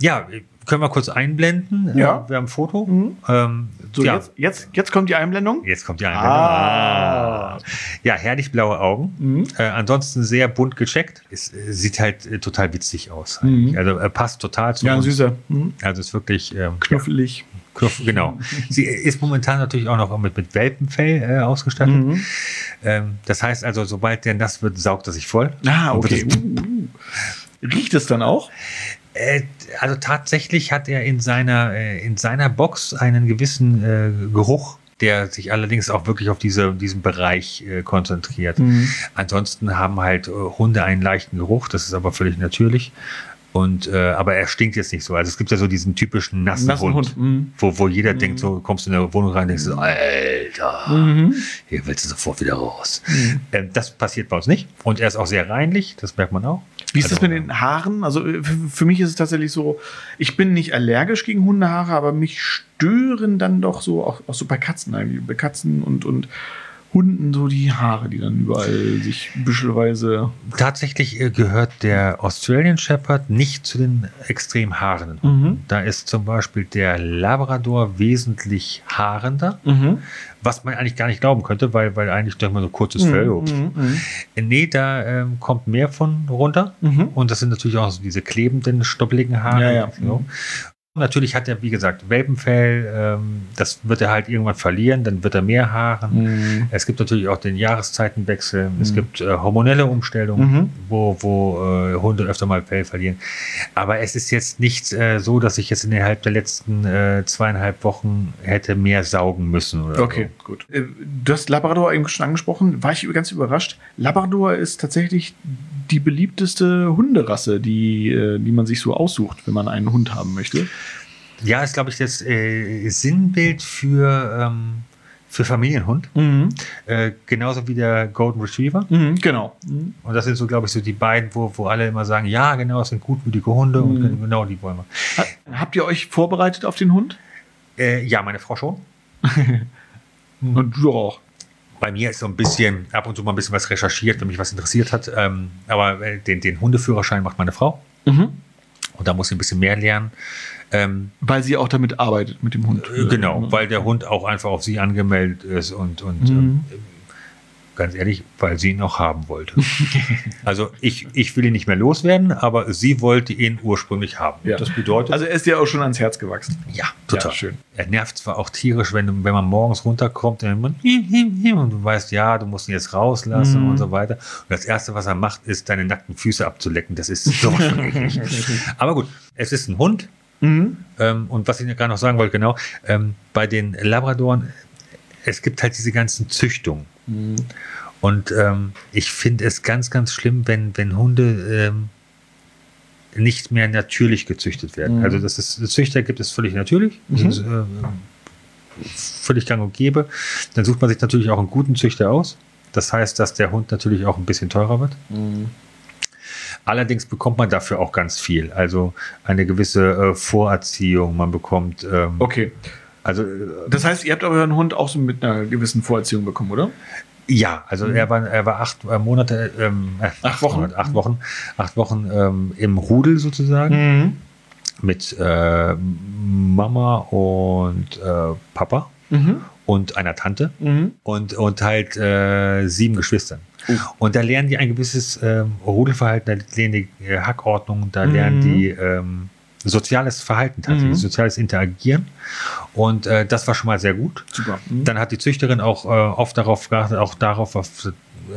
ja, können wir kurz einblenden? Ja. Äh, wir haben ein Foto. Mhm. Ähm, So, ja, jetzt, jetzt, jetzt kommt die Einblendung. Jetzt kommt die Einblendung. Ah. Ja, herrlich blaue Augen. Mhm. Äh, ansonsten sehr bunt gecheckt. Es äh, sieht halt äh, total witzig aus. Mhm. Also er passt total zu Ja, uns. süßer. Mhm. Also ist wirklich ähm, Knuffelig. Ja, knuff, genau. Sie ist momentan natürlich auch noch mit, mit Welpenfell äh, ausgestattet. Mhm. Ähm, das heißt also, sobald der nass wird, saugt er sich voll. Ah, okay. es- Uh, uh. Riecht es dann auch? Äh, also tatsächlich hat er in seiner, äh, in seiner Box einen gewissen äh, Geruch, der sich allerdings auch wirklich auf diese, diesen Bereich äh, konzentriert. Mhm. Ansonsten haben halt äh, Hunde einen leichten Geruch, das ist aber völlig natürlich. Und, äh, aber er stinkt jetzt nicht so. Also es gibt ja so diesen typischen nassen, Nassen Hund, Hund. Mhm. Wo, wo jeder denkt, so kommst du in eine Wohnung rein und denkst so, Alter, Mhm. hier willst du sofort wieder raus. Ähm, das passiert bei uns nicht. Und er ist auch sehr reinlich, das merkt man auch. Wie ist das Also, mit den Haaren? Also äh, für, für mich ist es tatsächlich so, ich bin nicht allergisch gegen Hundehaare, aber mich stören dann doch so, auch, auch so bei Katzen eigentlich, bei Katzen und, und Hunden so die Haare, die dann überall sich büschelweise. Tatsächlich äh, gehört der Australian Shepherd nicht zu den extrem haarenden. Mhm. Da ist zum Beispiel der Labrador wesentlich haarender, Mhm. was man eigentlich gar nicht glauben könnte, weil, weil eigentlich denkt man so kurzes Fell. oh, pff. Mhm. Äh, Nee, da ähm, kommt mehr von runter. Mhm. Und das sind natürlich auch so diese klebenden, stoppeligen Haare. Ja, ja. So. Natürlich hat er, wie gesagt, Welpenfell. Ähm, das wird er halt irgendwann verlieren, dann wird er mehr Haaren. Mhm. Es gibt natürlich auch den Jahreszeitenwechsel. Es gibt äh, hormonelle Umstellungen, Mhm. wo, wo äh, Hunde öfter mal Fell verlieren. Aber es ist jetzt nicht äh, so, dass ich jetzt innerhalb der letzten äh, zweieinhalb Wochen hätte mehr saugen müssen. Oder Okay, gut. Äh, Du hast Labrador eben schon angesprochen, war ich ganz überrascht. Labrador ist tatsächlich die beliebteste Hunderasse, die, äh, die man sich so aussucht, wenn man einen Hund haben möchte. Ja, ist, glaube ich, das äh, Sinnbild für, ähm, für Familienhund. Mhm. Äh, genauso wie der Golden Retriever. Mhm, genau. Mhm. Und das sind so, glaube ich, so die beiden, wo, wo alle immer sagen, ja, genau, das sind gutmütige Hunde Mhm. und genau die wollen wir. Ha- Habt ihr euch vorbereitet auf den Hund? Äh, ja, meine Frau schon. Und du auch. Bei mir ist so ein bisschen, ab und zu mal ein bisschen was recherchiert, wenn mich was interessiert hat. Ähm, aber äh, den, den Hundeführerschein macht meine Frau. Mhm. Und da muss sie ein bisschen mehr lernen. Ähm, Weil sie auch damit arbeitet, mit dem Hund. äh, genau, weil der Hund auch einfach auf sie angemeldet ist und, und Mhm. ähm, ganz ehrlich, weil sie ihn auch haben wollte. also ich, ich will ihn nicht mehr loswerden, aber sie wollte ihn ursprünglich haben. Ja. Das bedeutet, Also er ist dir auch schon ans Herz gewachsen. ja, total. Ja, schön. Er nervt zwar auch tierisch, wenn, du- wenn man morgens runterkommt und man und du weißt, ja, du musst ihn jetzt rauslassen Mhm. und so weiter. Und das Erste, was er macht, ist, deine nackten Füße abzulecken. Das ist so. Aber gut, es ist ein Hund. Mhm. Ähm, und was ich gerade noch sagen wollte, genau, ähm, bei den Labradoren, es gibt halt diese ganzen Züchtungen. Mhm. Und ähm, ich finde es ganz, ganz schlimm, wenn, wenn Hunde ähm, nicht mehr natürlich gezüchtet werden. Mhm. Also, dass es Züchter gibt, ist völlig natürlich. Das ist, äh, völlig gang und gäbe. Dann sucht man sich natürlich auch einen guten Züchter aus. Das heißt, dass der Hund natürlich auch ein bisschen teurer wird. Allerdings bekommt man dafür auch ganz viel. Also eine gewisse äh, Vorerziehung. Man bekommt, ähm, Okay. also äh, Das heißt, ihr habt euren Hund auch so mit einer gewissen Vorerziehung bekommen, oder? Ja, also er war, er war acht äh, Monate, ähm, äh, Acht Wochen. Monate, acht Wochen, acht Wochen ähm, im Rudel sozusagen mit äh, Mama und äh, Papa Mhm. und einer Tante Mhm. und, und halt äh, sieben Geschwistern. Und da lernen die ein gewisses ähm, Rudelverhalten, da lernen die äh, Hackordnung, da lernen Mhm. die ähm, soziales Verhalten tatsächlich, Mhm. soziales Interagieren. Und äh, das war schon mal sehr gut. Super. Mhm. Dann hat die Züchterin auch äh, oft darauf geachtet, auch darauf, auf,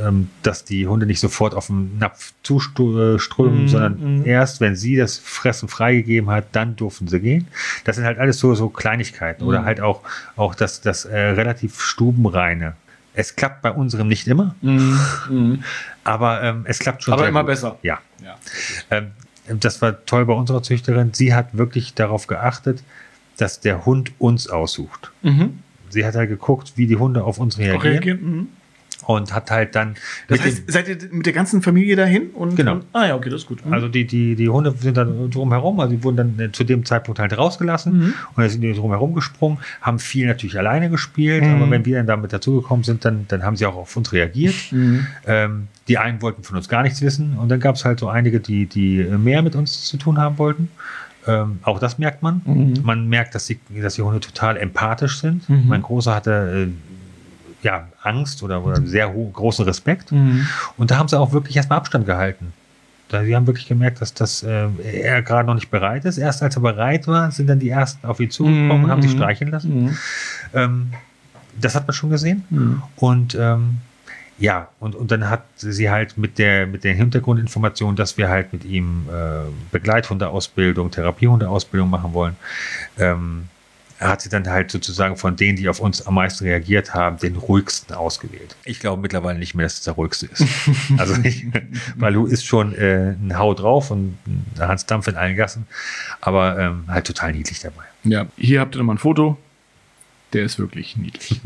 ähm, dass die Hunde nicht sofort auf den Napf zuströmen, Mhm, sondern mhm. erst, wenn sie das Fressen freigegeben hat, dann durften sie gehen. Das sind halt alles so, so Kleinigkeiten. Oder Mhm. halt auch, auch das, das äh, relativ stubenreine. Es klappt bei unserem nicht immer, Mhm. Mhm. aber ähm, es klappt schon Aber immer gut. besser. Ja. Ja. Ähm, das war toll bei unserer Züchterin. Sie hat wirklich darauf geachtet, dass der Hund uns aussucht. Mhm. Sie hat halt geguckt, wie die Hunde auf uns reagieren. Reagieren. Mhm. Und hat halt dann Das heißt, seid ihr mit der ganzen Familie dahin? Und, Genau. Und, ah ja, okay, das ist gut. den, also die, die, die Hunde sind dann drumherum, also die wurden dann äh, zu dem Zeitpunkt halt rausgelassen Mhm. und dann sind die drumherum gesprungen, haben viel natürlich alleine gespielt, Mhm. aber wenn wir dann damit dazugekommen sind, dann, dann haben sie auch auf uns reagiert. Mhm. Ähm, die einen wollten von uns gar nichts wissen und dann gab es halt so einige, die, die mehr mit uns zu tun haben wollten. Ähm, auch das merkt man. Mhm. Man merkt, dass die, dass die Hunde total empathisch sind. Mhm. Mein Großer hatte äh, ja, Angst oder, oder sehr großen Respekt. Mhm. Und da haben sie auch wirklich erstmal Abstand gehalten. Da, sie haben wirklich gemerkt, dass das, äh, er gerade noch nicht bereit ist. Erst als er bereit war, sind dann die ersten auf ihn zugekommen und haben sich Mhm. streicheln lassen. Mhm. Ähm, das hat man schon gesehen. Mhm. Und ähm, ja, und, und dann hat sie halt mit der, mit der Hintergrundinformation, dass wir halt mit ihm äh, Begleithundeausbildung, Therapiehundeausbildung machen wollen, ähm, hat sie dann halt sozusagen von denen, die auf uns am meisten reagiert haben, den ruhigsten ausgewählt. Ich glaube mittlerweile nicht mehr, dass es der ruhigste ist. also ich, Balu ist schon äh, ein Hau drauf und ein Hans Dampf in allen Gassen, aber ähm, halt total niedlich dabei. Ja, hier habt ihr nochmal ein Foto. Der ist wirklich niedlich.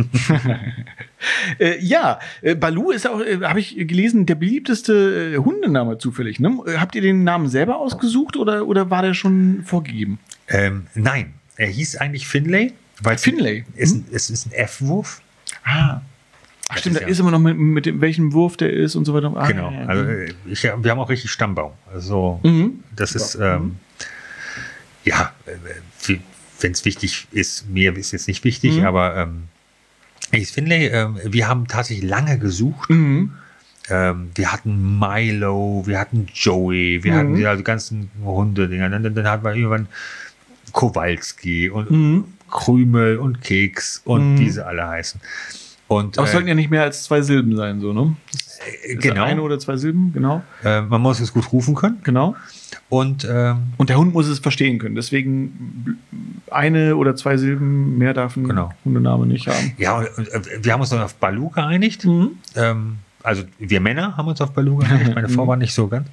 äh, ja, äh, Balu ist auch, äh, habe ich gelesen, der beliebteste äh, Hundename zufällig. Ne? Äh, Habt ihr den Namen selber ausgesucht oder, oder war der schon vorgegeben? Ähm, nein, er hieß eigentlich Finlay. Weil Finlay? Es, es ist ein F-Wurf. Ah. Ach Das stimmt, ist da ja- ist immer noch mit, mit dem, welchem Wurf der ist und so weiter. Ah, Genau. ja, ja. Also äh, ich, wir haben auch richtig Stammbaum. Also Mhm. das ist ähm, ja, wenn es wichtig ist, mir ist jetzt nicht wichtig, Mhm. aber ähm, ich finde, ähm, wir haben tatsächlich lange gesucht. Mhm. Ähm, wir hatten Milo, wir hatten Joey, wir Mhm. hatten ja die ganzen Hunde. Dann, dann, dann hatten wir irgendwann Kowalski und Mhm. Krümel und Keks und Mhm. wie sie alle heißen. Und Aber es äh, sollten ja nicht mehr als zwei Silben sein, so, ne? äh, Ist genau, Eine oder zwei Silben, genau. äh, man muss es gut rufen können. Genau. Und ähm, Und der Hund muss es verstehen können. Deswegen eine oder zwei Silben mehr darf ein Genau. Hundename nicht haben. Ja, und, und, äh, wir haben uns dann auf Balu geeinigt. Ähm, also wir Männer haben uns auf Balu geeinigt, meine Frau Mhm. war nicht so ganz.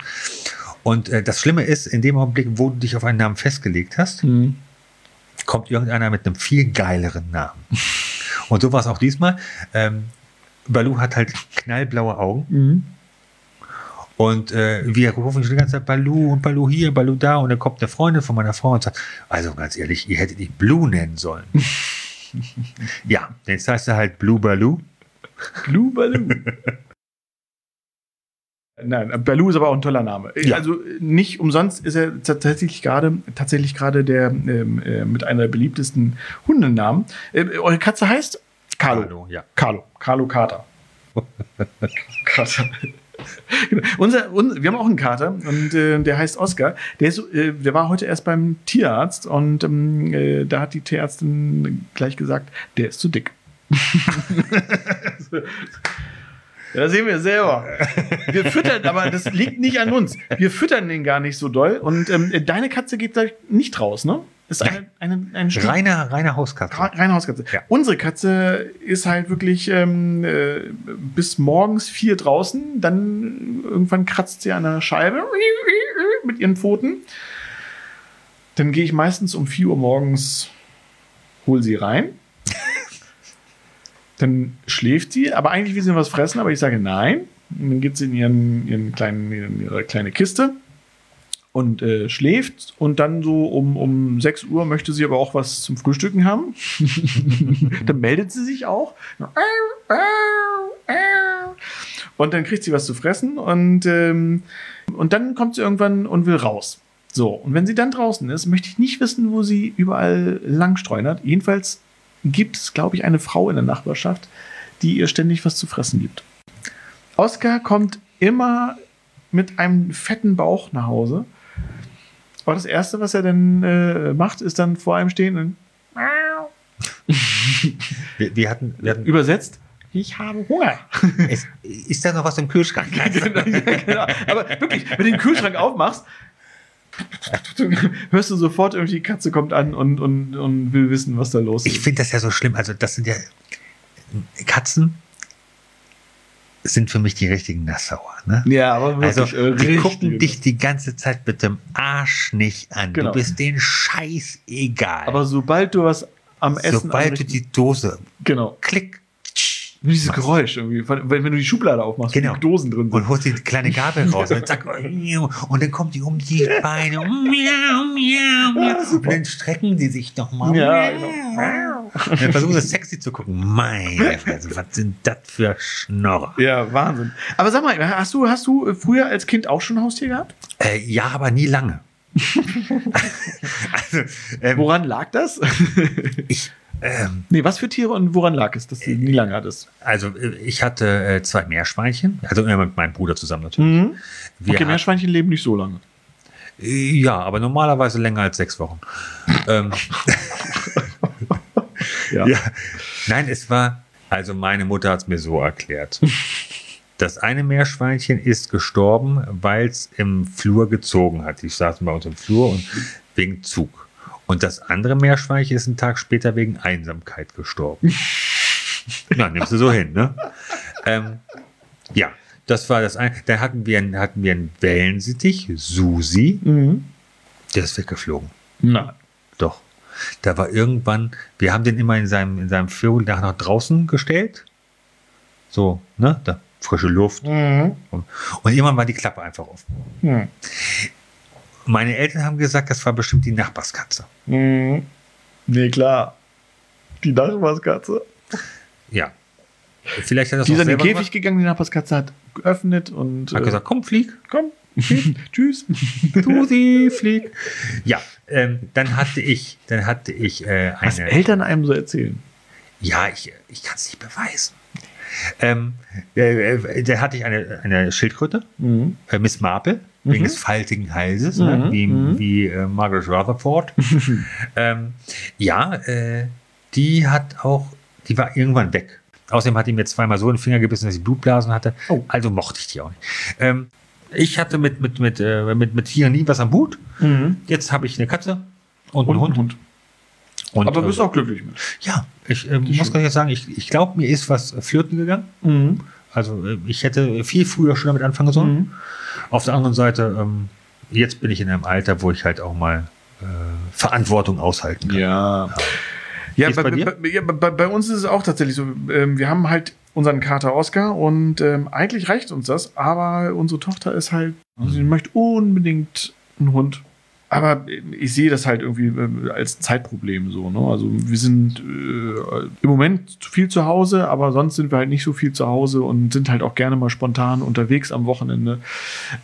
Und äh, das Schlimme ist, in dem Augenblick, wo du dich auf einen Namen festgelegt hast, Mhm. kommt irgendeiner mit einem viel geileren Namen. Und so war es auch diesmal. Ähm, Balu hat halt knallblaue Augen Mhm. und äh, wir rufen schon die ganze Zeit Balu und Balu hier, Balu da und dann kommt eine Freundin von meiner Frau und sagt, also ganz ehrlich, ihr hättet ihn Blue nennen sollen. ja, jetzt heißt er halt Blue Balu Blue Baloo. Nein, Baloo ist aber auch ein toller Name. Ja. Also nicht umsonst ist er tatsächlich gerade tatsächlich gerade der ähm, äh, mit einer der beliebtesten Hundennamen. Äh, eure Katze heißt Carlo. Hallo, ja. Carlo. Carlo Kater. Kater. Genau. Unser, un, wir haben auch einen Kater und äh, der heißt Oscar. Der, ist, äh, der war heute erst beim Tierarzt und ähm, äh, da hat die Tierärztin gleich gesagt, der ist zu dick. Da sehen wir selber. Wir füttern, aber das liegt nicht an uns. Wir füttern den gar nicht so doll. Und ähm, deine Katze geht da nicht raus, ne? Ist eine, eine, ein Stück- Reine, reine Hauskatze. Reine Hauskatze. Ja. Unsere Katze ist halt wirklich ähm, äh, bis morgens vier draußen, dann irgendwann kratzt sie an der Scheibe mit ihren Pfoten. Dann gehe ich meistens um 4 Uhr morgens, hol sie rein. Dann schläft sie, aber eigentlich will sie was fressen, aber ich sage nein. Und dann geht sie in ihren, ihren kleinen, in ihre kleine Kiste und äh, schläft und dann so um, um 6 Uhr möchte sie aber auch was zum Frühstücken haben. dann meldet sie sich auch. Und dann kriegt sie was zu fressen und, ähm, und dann kommt sie irgendwann und will raus. So, und wenn sie dann draußen ist, möchte ich nicht wissen, wo sie überall lang streunert. Jedenfalls gibt es, glaube ich, eine Frau in der Nachbarschaft, die ihr ständig was zu fressen gibt. Oskar kommt immer mit einem fetten Bauch nach Hause. Aber das Erste, was er dann äh, macht, ist dann vor einem stehen und Wir, wir hatten, wir hatten übersetzt, ich habe Hunger. es, ist da noch was im Kühlschrank? genau. Aber wirklich, wenn du den Kühlschrank aufmachst, hörst du sofort irgendwie, die Katze kommt an und, und, und will wissen, was da los Ich ist. finde das ja so schlimm. Also, das sind ja Katzen sind für mich die richtigen Nassauer. Ne? Ja, aber wirklich, Also, äh, die richtig. gucken dich die ganze Zeit mit dem Arsch nicht an. Genau. Du bist denen scheißegal. Aber sobald du was am Essen Sobald du die Dose genau, klick nur dieses machst. Geräusch irgendwie, wenn, wenn du die Schublade aufmachst, Genau. die Dosen drin sind. und holst die kleine Gabel raus und zack, und dann kommt die um die Beine und dann strecken die sich noch mal Ja, Miau. und dann versuchen sie sexy zu gucken meine Fresse, was sind das für Schnorrer Ja, Wahnsinn. Aber sag mal, hast du, hast du früher als Kind auch schon ein Haustier gehabt? äh, ja aber nie lange also ähm, Woran lag das? ich ähm, nee, was für Tiere und woran lag es, dass du nie lange hattest? also äh, ich hatte äh, zwei Meerschweinchen also immer mit meinem Bruder zusammen natürlich Mhm. Wir Okay, hatten- Meerschweinchen leben nicht so lange. Ja, aber normalerweise länger als sechs Wochen. ähm, Ja. ja. Nein, es war, also meine Mutter hat es mir so erklärt. Das eine Meerschweinchen ist gestorben, weil es im Flur gezogen hat. Die saßen bei uns im Flur und wegen Zug. Und das andere Meerschweinchen ist einen Tag später wegen Einsamkeit gestorben. Na, nimmst du so hin, ne? Ähm, ja, das war das eine. Dann hatten wir, einen- hatten wir einen Wellensittich, Susi. Mhm. Der ist weggeflogen. Nein. Doch. Da war irgendwann, wir haben den immer in seinem, in seinem Vögel nach, nach draußen gestellt. So, ne? Da, frische Luft. Mhm. Und, und irgendwann war die Klappe einfach offen. Mhm. Meine Eltern haben gesagt, das war bestimmt die Nachbarskatze. Mhm. Nee, klar. Die Nachbarskatze. Ja. Vielleicht hat das Die ist an den Käfig gemacht. gegangen, die Nachbarskatze hat geöffnet und Hat äh, gesagt, komm, flieg. komm, tschüss. Susi, flieg. Ja, ähm, dann hatte ich, dann hatte ich äh, Was eine. Eltern einem so erzählen. Ja, ich, ich kann es nicht beweisen. Ähm, äh, äh, da hatte ich eine, eine Schildkröte, Mhm. äh, Miss Marple, wegen des faltigen Halses, ne? Mhm, wie, mhm. wie äh, Margaret Rutherford. ähm, ja, äh, die hat auch, die war irgendwann weg. Außerdem hat die mir zweimal so in den Finger gebissen, dass ich Blutblasen hatte. Oh. Also mochte ich die auch nicht. Ähm, ich hatte mit, mit, mit, äh, mit, mit Tieren nie was am Hut. Mhm. Jetzt habe ich eine Katze und, Und einen Hund. Hund. Und, Aber äh, bist auch glücklich mit. ja, ich äh, muss ganz ehrlich sagen, ich, ich glaube, mir ist was flirten gegangen. Mhm. Also äh, ich hätte viel früher schon damit anfangen sollen. Mhm. Auf der anderen Seite, ähm, jetzt bin ich in einem Alter, wo ich halt auch mal äh, Verantwortung aushalten kann. Ja. Ja, ist bei, bei ja bei, bei uns ist es auch tatsächlich so. Ähm, wir haben halt unseren Kater Oscar und ähm, eigentlich reicht uns das, aber unsere Tochter ist halt, also sie möchte unbedingt einen Hund. Aber ich sehe das halt irgendwie äh, als Zeitproblem so. Ne? Also wir sind äh, im Moment viel zu Hause, aber sonst sind wir halt nicht so viel zu Hause und sind halt auch gerne mal spontan unterwegs am Wochenende.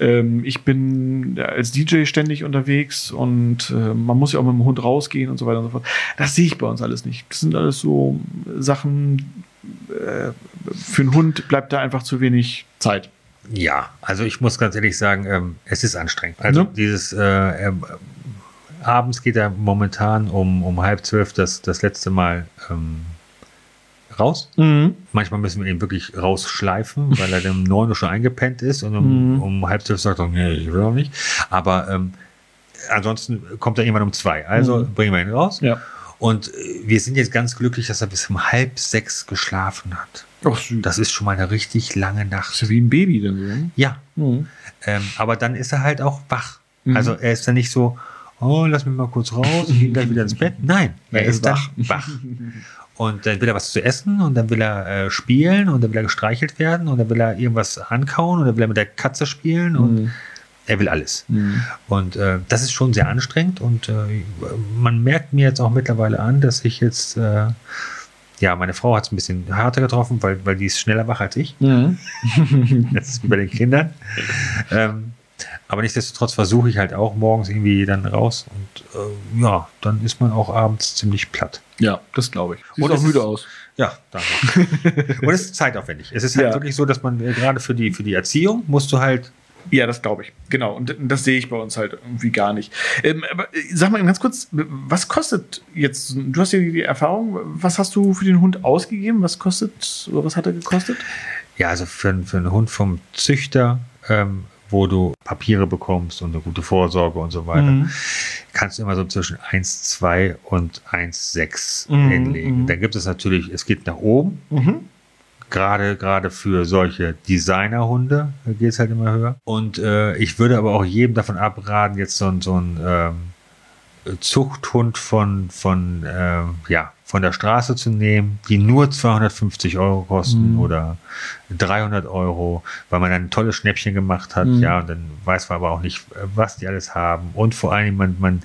Ähm, ich bin als DJ ständig unterwegs und äh, man muss ja auch mit dem Hund rausgehen und so weiter und so fort. Das sehe ich bei uns alles nicht. Das sind alles so Sachen, äh, für einen Hund bleibt da einfach zu wenig Zeit. Ja, also ich muss ganz ehrlich sagen, ähm, es ist anstrengend. Also Ja. dieses äh, ähm, abends geht er momentan um, um halb zwölf das, das letzte Mal ähm, raus. Manchmal müssen wir ihn wirklich rausschleifen, weil er dann um neun Uhr schon eingepennt ist und um, Mhm. um halb zwölf sagt er, nee, ich will auch nicht. Aber ähm, ansonsten kommt er irgendwann um zwei. Also Mhm. bringen wir ihn raus. Ja. Und äh, wir sind jetzt ganz glücklich, dass er bis um halb sechs geschlafen hat. Ach, süß. Das ist schon mal eine richtig lange Nacht. ist ja wie ein Baby dann so. ne? Ja, Mhm. ähm, aber dann ist er halt auch wach. Mhm. Also er ist dann nicht so, oh, lass mich mal kurz raus, ich gehe gleich wieder ins Bett. Nein, er, Er ist ist wach. wach. Und dann will er was zu essen und dann will er äh, spielen und dann will er gestreichelt werden und dann will er irgendwas ankauen und dann will er mit der Katze spielen und Mhm. Er will alles. Mhm. Und äh, das ist schon sehr anstrengend und äh, man merkt mir jetzt auch mittlerweile an, dass ich jetzt, äh, ja, meine Frau hat es ein bisschen härter getroffen, weil, weil die ist schneller wach als ich. Mhm. Das ist wie bei den Kindern. ähm, aber nichtsdestotrotz versuche ich halt auch morgens irgendwie dann raus und äh, ja, dann ist man auch abends ziemlich platt. Ja, das glaube ich. Sieht Und auch müde aus. Ja, danke. und es ist zeitaufwendig. Es ist halt Ja. wirklich so, dass man äh, gerade für die, für die Erziehung musst du halt Ja, das glaube ich. Genau. Und das sehe ich bei uns halt irgendwie gar nicht. Ähm, aber äh, sag mal ganz kurz, was kostet jetzt, du hast ja die Erfahrung, was hast du für den Hund ausgegeben? Was kostet, oder was hat er gekostet? Ja, also für, für einen Hund vom Züchter, ähm, wo du Papiere bekommst und eine gute Vorsorge und so weiter, Mhm. kannst du immer so zwischen 1,2 und 1,6 Mhm, hinlegen. mhm. Dann gibt es natürlich, es geht nach oben, Mhm. Gerade gerade für solche Designerhunde geht es halt immer höher. Und äh, ich würde aber auch jedem davon abraten, jetzt so, so ein ähm, Zuchthund von, von, ähm, ja, von der Straße zu nehmen, die nur 250 Euro kosten Mhm. oder 300 Euro, weil man dann ein tolles Schnäppchen gemacht hat, Mhm. ja, und dann weiß man aber auch nicht, äh, was die alles haben. Und vor allem, man, man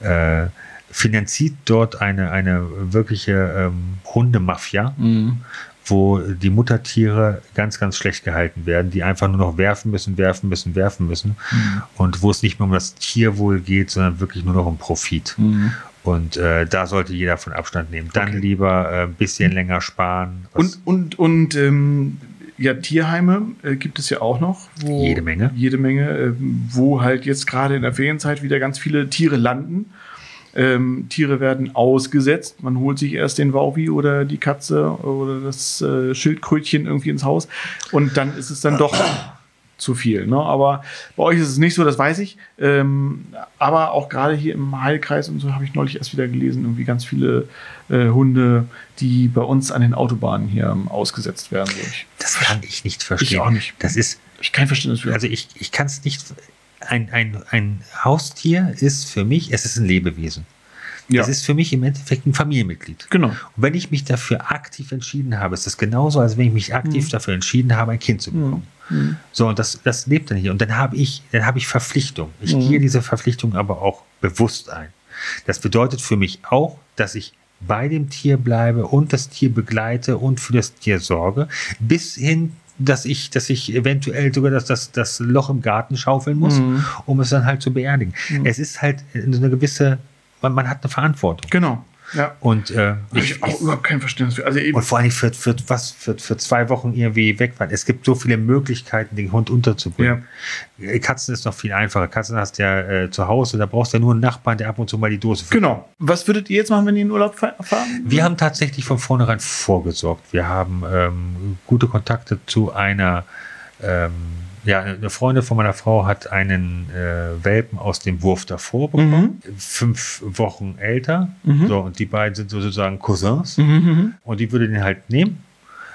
äh, finanziert dort eine, eine wirkliche ähm, Hundemafia, Mhm. Wo die Muttertiere ganz, ganz schlecht gehalten werden, die einfach nur noch werfen müssen, werfen müssen, werfen müssen. Mhm. Und wo es nicht mehr um das Tierwohl geht, sondern wirklich nur noch um Profit. Mhm. Und äh, da sollte jeder von Abstand nehmen. Dann Okay. lieber äh, ein bisschen länger sparen. Und, und, und ähm, ja, Tierheime äh, gibt es ja auch noch. Jede Menge. Jede Menge, ähm, wo halt jetzt gerade in der Ferienzeit wieder ganz viele Tiere landen. Ähm, Tiere werden ausgesetzt. Man holt sich erst den Wauwi oder die Katze oder das äh, Schildkrötchen irgendwie ins Haus. Und dann ist es dann doch zu viel. Ne? Aber bei euch ist es nicht so, das weiß ich. Ähm, aber auch gerade hier im Heilkreis und so habe ich neulich erst wieder gelesen, irgendwie ganz viele äh, Hunde, die bei uns an den Autobahnen hier ähm, ausgesetzt werden. So, ich das kann ich nicht verstehen. auch nicht. Das ist, ich kein Verständnis für. also ich, ich kann es nicht. Ein, ein, ein Haustier ist für mich, es ist ein Lebewesen. ja, Es ist für mich im Endeffekt ein Familienmitglied. genau. Und wenn ich mich dafür aktiv entschieden habe, ist das genauso, als wenn ich mich aktiv Mhm. dafür entschieden habe, ein Kind zu bekommen. So, und das, das lebt dann hier. Und dann habe ich, dann habe ich Verpflichtung. Ich Mhm. gehe diese Verpflichtung aber auch bewusst ein. Das bedeutet für mich auch, dass ich bei dem Tier bleibe und das Tier begleite und für das Tier sorge, bis hin, dass ich, dass ich eventuell sogar das, das, das Loch im Garten schaufeln muss, Mhm. um es dann halt zu beerdigen. Es ist halt eine gewisse, man, man hat eine Verantwortung. Genau. Ja. Und äh, Habe ich, ich auch überhaupt kein Verständnis für. Also eben. und vor allem für, für, was, für, für zwei Wochen irgendwie wegfahren. Es gibt so viele Möglichkeiten, den Hund unterzubringen. Äh, Katzen ist noch viel einfacher. Katzen hast du ja äh, zu Hause, da brauchst du ja nur einen Nachbarn, der ab und zu mal die Dose füllt. Genau. Was würdet ihr jetzt machen, wenn ihr in Urlaub fa- fahren? Wir haben tatsächlich von vornherein vorgesorgt. Wir haben ähm, gute Kontakte zu einer, ähm, ja, eine Freundin von meiner Frau hat einen äh, Welpen aus dem Wurf davor bekommen, fünf Wochen älter. Mhm. So, und die beiden sind sozusagen Cousins. Mhm. Und die würde den halt nehmen.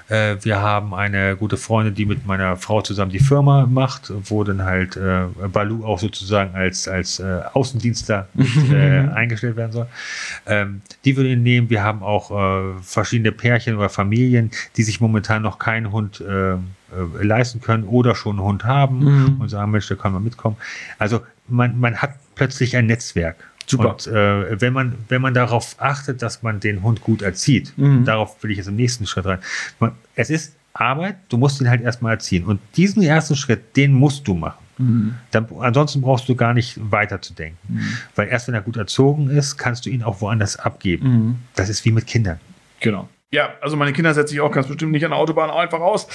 Äh, wir haben eine gute Freundin, die mit meiner Frau zusammen die Firma macht, wo dann halt äh, Balu auch sozusagen als, als äh, Außendienstler äh, eingestellt werden soll. Ähm, die würde ihn nehmen. Wir haben auch äh, verschiedene Pärchen oder Familien, die sich momentan noch keinen Hund leisten können oder schon einen Hund haben Mhm. und sagen, Mensch, da kann man mitkommen. Also man, man hat plötzlich ein Netzwerk. Super. Und äh, wenn, man, wenn man darauf achtet, dass man den Hund gut erzieht, Mhm. darauf will ich jetzt im nächsten Schritt rein. Man, es ist Arbeit, du musst ihn halt erstmal erziehen. Und diesen ersten Schritt, den musst du machen. Mhm. Dann, ansonsten brauchst du gar nicht weiter zu denken. Weil erst wenn er gut erzogen ist, kannst du ihn auch woanders abgeben. Mhm. Das ist wie mit Kindern. Genau. Ja, also meine Kinder setze ich auch ganz bestimmt nicht an der Autobahn einfach aus.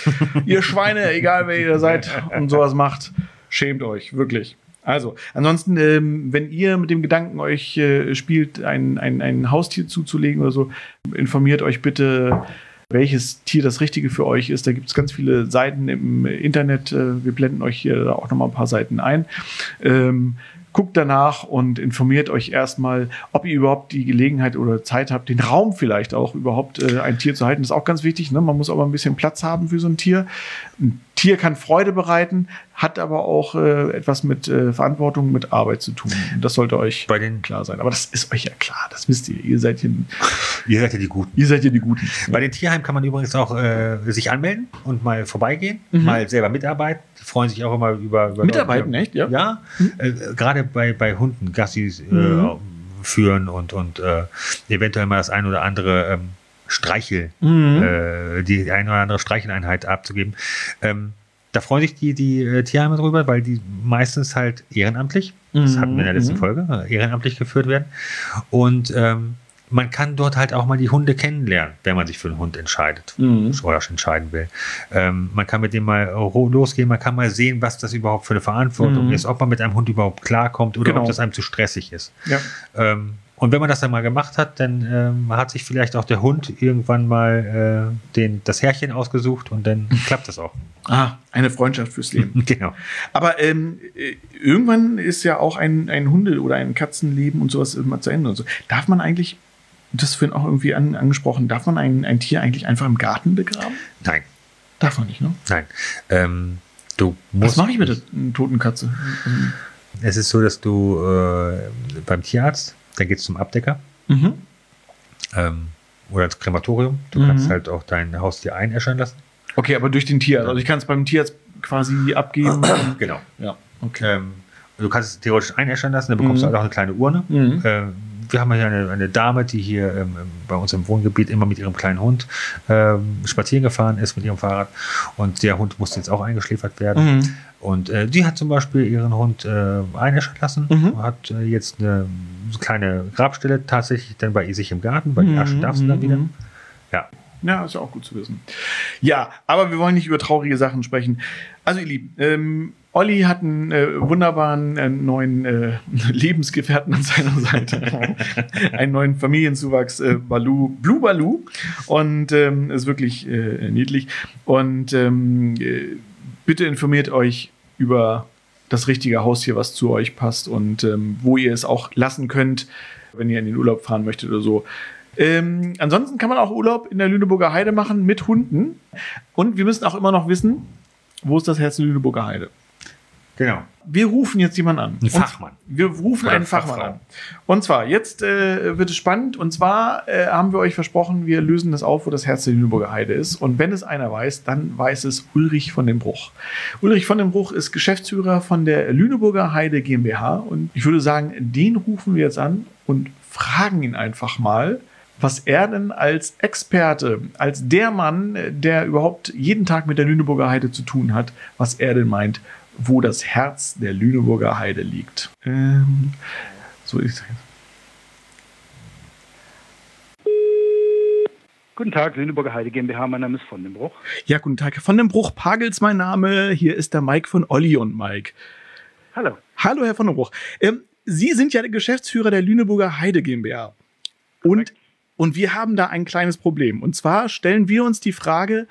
ihr Schweine, egal wer ihr seid und sowas macht, schämt euch, wirklich. Also, ansonsten, ähm, wenn ihr mit dem Gedanken euch äh, spielt, ein, ein, ein Haustier zuzulegen oder so, informiert euch bitte, welches Tier das Richtige für euch ist. Da gibt es ganz viele Seiten im Internet. Äh, wir blenden euch hier auch nochmal ein paar Seiten ein. Ähm, guckt danach und informiert euch erstmal, ob ihr überhaupt die Gelegenheit oder Zeit habt, den Raum vielleicht auch überhaupt äh, ein Tier zu halten. Das ist auch ganz wichtig. Ne? Man muss aber ein bisschen Platz haben für so ein Tier. Ein Tier kann Freude bereiten, hat aber auch äh, etwas mit äh, Verantwortung, mit Arbeit zu tun. Und das sollte euch Bei den, klar sein. Aber das ist euch ja klar, das wisst ihr. Ihr seid hier, ihr seid ja die Guten. ihr seid hier die Guten. Bei den Tierheimen kann man übrigens auch äh, sich anmelden und mal vorbeigehen, Mhm. mal selber mitarbeiten. Die freuen sich auch immer über, über Mitarbeiten, Leute, echt? Ja. Ja, äh, gerade bei, bei Hunden, Gassis äh, Mhm. führen und, und äh, eventuell mal das ein oder andere ähm, Streichel, Mhm. äh, die ein oder andere Streicheleinheit abzugeben. Ähm, da freuen sich die, die äh, Tierheime drüber, weil die meistens halt ehrenamtlich, das Mhm, hatten wir in der letzten mhm. Folge, äh, ehrenamtlich geführt werden. Und ähm, man kann dort halt auch mal die Hunde kennenlernen, wenn man sich für einen Hund entscheidet Mhm. oder entscheiden will. Ähm, man kann mit dem mal ro- losgehen, man kann mal sehen, was das überhaupt für eine Verantwortung Mhm. ist, ob man mit einem Hund überhaupt klarkommt oder Genau. ob das einem zu stressig ist. Ja. Ähm, und wenn man das dann mal gemacht hat, dann ähm, hat sich vielleicht auch der Hund irgendwann mal äh, den, das Härchen ausgesucht und dann klappt das auch. Ah, eine Freundschaft fürs Leben. genau. Aber ähm, äh, irgendwann ist ja auch ein, ein Hunde- oder ein Katzenleben und sowas immer zu Ende und so. Darf man eigentlich, das vorhin auch irgendwie an, angesprochen, darf man ein, ein Tier eigentlich einfach im Garten begraben? Nein, Darf man nicht, ne? nein. Ähm, du musst. Was mache ich mit der toten Katze? Es ist so, dass du äh, beim Tierarzt, dann geht's zum Abdecker Mhm. ähm, oder ins Krematorium. Du Mhm. kannst halt auch dein Haustier einäschern lassen. Okay, aber durch den Tierarzt. Also ich kann es beim Tierarzt quasi abgeben. Genau. ja, okay. Ähm, du kannst es theoretisch einäschern lassen, dann bekommst Mhm. du halt auch eine kleine Urne. Mhm. Ähm, wir haben hier eine, eine Dame, die hier ähm, bei uns im Wohngebiet immer mit ihrem kleinen Hund ähm, spazieren gefahren ist mit ihrem Fahrrad. Und der Hund musste jetzt auch eingeschläfert werden. Mhm. Und äh, die hat zum Beispiel ihren Hund äh, einäschern lassen, Mhm. hat äh, jetzt eine kleine Grabstelle tatsächlich dann bei ihr sich im Garten, weil die Asche Mhm, darfst du dann mhm, wieder. mhm. Ja. Ja, ist ja auch gut zu wissen. Ja, aber wir wollen nicht über traurige Sachen sprechen. Also, ihr Lieben, ähm, Olli hat einen äh, wunderbaren äh, neuen äh, Lebensgefährten an seiner Seite. einen neuen Familienzuwachs, äh, Balu, Blue Balu. Und ähm, ist wirklich äh, niedlich. Und ähm, äh, bitte informiert euch über das richtige Haustier, was zu euch passt und ähm, wo ihr es auch lassen könnt, wenn ihr in den Urlaub fahren möchtet oder so. Ähm, ansonsten kann man auch Urlaub in der Lüneburger Heide machen mit Hunden. Und wir müssen auch immer noch wissen, wo ist das Herz der Lüneburger Heide? Genau. Wir rufen jetzt jemanden an. Ein Und Fachmann. Wir rufen Oder einen Fachmann Fachfrau. an. Und zwar, jetzt äh, wird es spannend. Und zwar äh, haben wir euch versprochen, wir lösen das auf, wo das Herz der Lüneburger Heide ist. Und wenn es einer weiß, dann weiß es Ulrich von dem Bruch. Ulrich von dem Bruch ist Geschäftsführer von der Lüneburger Heide GmbH. Und ich würde sagen, den rufen wir jetzt an und fragen ihn einfach mal, was er denn als Experte, als der Mann, der überhaupt jeden Tag mit der Lüneburger Heide zu tun hat, was er denn meint, wo das Herz der Lüneburger Heide liegt. Ähm, so ist es. Guten Tag, Lüneburger Heide GmbH, mein Name ist von dem Bruch. Ja, guten Tag. Von dem Bruch Pagels mein Name. Hier ist der Mike von Olli und Mike. Hallo. Hallo, Herr von den Bruch. Ähm, Sie sind ja der Geschäftsführer der Lüneburger Heide GmbH. Und, und wir haben da ein kleines Problem. Und zwar stellen wir uns die Frage,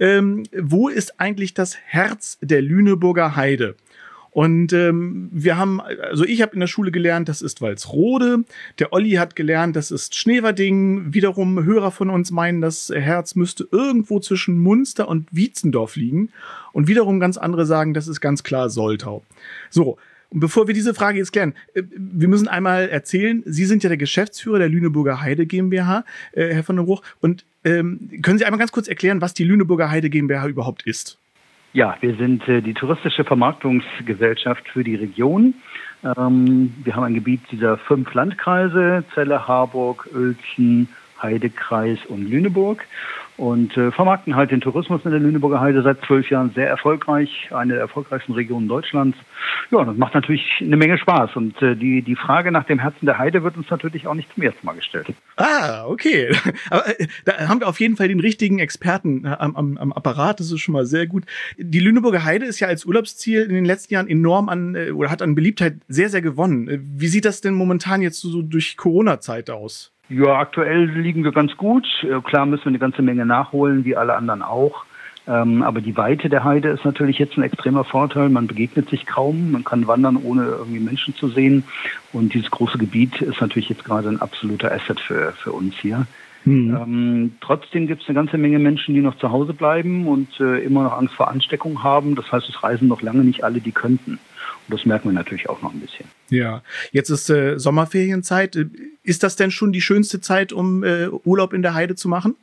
ähm, wo ist eigentlich das Herz der Lüneburger Heide? Und ähm, wir haben, also ich habe in der Schule gelernt, das ist Walsrode. Der Olli hat gelernt, das ist Schneverding. Wiederum Hörer von uns meinen, das Herz müsste irgendwo zwischen Munster und Wietzendorf liegen. Und wiederum ganz andere sagen, das ist ganz klar Soltau. So, und bevor wir diese Frage jetzt klären, äh, wir müssen einmal erzählen, Sie sind ja der Geschäftsführer der Lüneburger Heide GmbH, äh, Herr von der Bruch. Und ähm, können Sie einmal ganz kurz erklären, was die Lüneburger Heide GmbH überhaupt ist? Ja, wir sind äh, die touristische Vermarktungsgesellschaft für die Region. Ähm, wir haben ein Gebiet dieser fünf Landkreise, Celle, Harburg, Uelzen, Heidekreis und Lüneburg und äh, vermarkten halt den Tourismus in der Lüneburger Heide seit zwölf Jahren sehr erfolgreich, eine der erfolgreichsten Regionen Deutschlands. Ja, das macht natürlich eine Menge Spaß und äh, die, die Frage nach dem Herzen der Heide wird uns natürlich auch nicht zum ersten Mal gestellt. Ah, okay. Aber äh, da haben wir auf jeden Fall den richtigen Experten äh, am, am, am Apparat, das ist schon mal sehr gut. Die Lüneburger Heide ist ja als Urlaubsziel in den letzten Jahren enorm an äh, oder hat an Beliebtheit sehr, sehr gewonnen. Wie sieht das denn momentan jetzt so durch Corona-Zeit aus? Ja, aktuell liegen wir ganz gut. Äh, Klar müssen wir eine ganze Menge nachholen, wie alle anderen auch. Ähm, aber die Weite der Heide ist natürlich jetzt ein extremer Vorteil. Man begegnet sich kaum, man kann wandern, ohne irgendwie Menschen zu sehen. Und dieses große Gebiet ist natürlich jetzt gerade ein absoluter Asset für, für uns hier. Ähm, trotzdem gibt es eine ganze Menge Menschen, die noch zu Hause bleiben und äh, immer noch Angst vor Ansteckung haben. Das heißt, es reisen noch lange nicht alle, die könnten. Und das merken wir natürlich auch noch ein bisschen. Ja, jetzt ist äh, Sommerferienzeit. Ist das denn schon die schönste Zeit, um äh, Urlaub in der Heide zu machen?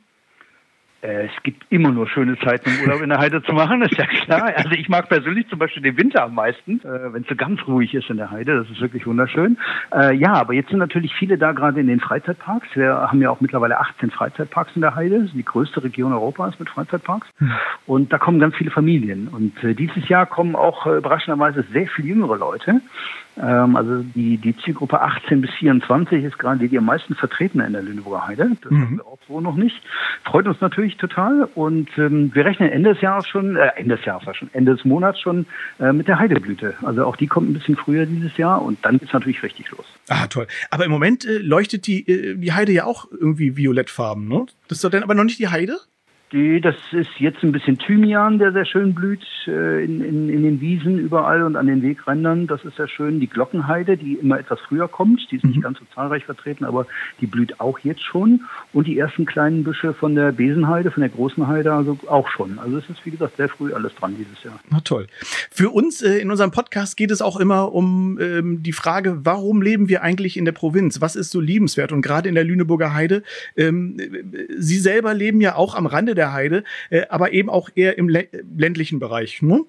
Äh, Es gibt immer nur schöne Zeiten, um Urlaub in der Heide zu machen, ist ja klar. Also ich mag persönlich zum Beispiel den Winter am meisten, äh, wenn es so ganz ruhig ist in der Heide. Das ist wirklich wunderschön. Äh, ja, aber jetzt sind natürlich viele da gerade in den Freizeitparks. Wir haben ja auch mittlerweile 18 Freizeitparks in der Heide. Das ist die größte Region Europas mit Freizeitparks. Und da kommen ganz viele Familien. Und dieses Jahr kommen auch überraschenderweise sehr viele jüngere Leute. Ähm, also die, die Zielgruppe 18 bis 24 ist gerade die, die am meisten vertreten in der Lüneburger Heide. Das haben wir auch so noch nicht. Freut uns natürlich total und ähm, wir rechnen Ende des Jahres schon, äh, Ende des Jahres war schon, Ende des Monats schon äh, mit der Heideblüte. Also auch die kommt ein bisschen früher dieses Jahr und dann geht's natürlich richtig los. Ah, toll. Aber im Moment äh, leuchtet die, äh, die Heide ja auch irgendwie violettfarben, ne? Das ist doch dann aber noch nicht die Heide? Die, das ist jetzt ein bisschen Thymian, der sehr schön blüht äh, in, in, in den Wiesen überall und an den Wegrändern. Das ist sehr schön. Die Glockenheide, die immer etwas früher kommt, die ist nicht ganz so zahlreich vertreten, aber die blüht auch jetzt schon. Und die ersten kleinen Büsche von der Besenheide, von der großen Heide, also auch schon. Also es ist, wie gesagt, sehr früh alles dran dieses Jahr. Na toll. Für uns äh, in unserem Podcast geht es auch immer um ähm, die Frage, warum leben wir eigentlich in der Provinz? Was ist so liebenswert? Und gerade in der Lüneburger Heide, ähm, äh, Sie selber leben ja auch am Rande der Heide, äh, aber eben auch eher im lä- ländlichen Bereich. Ne?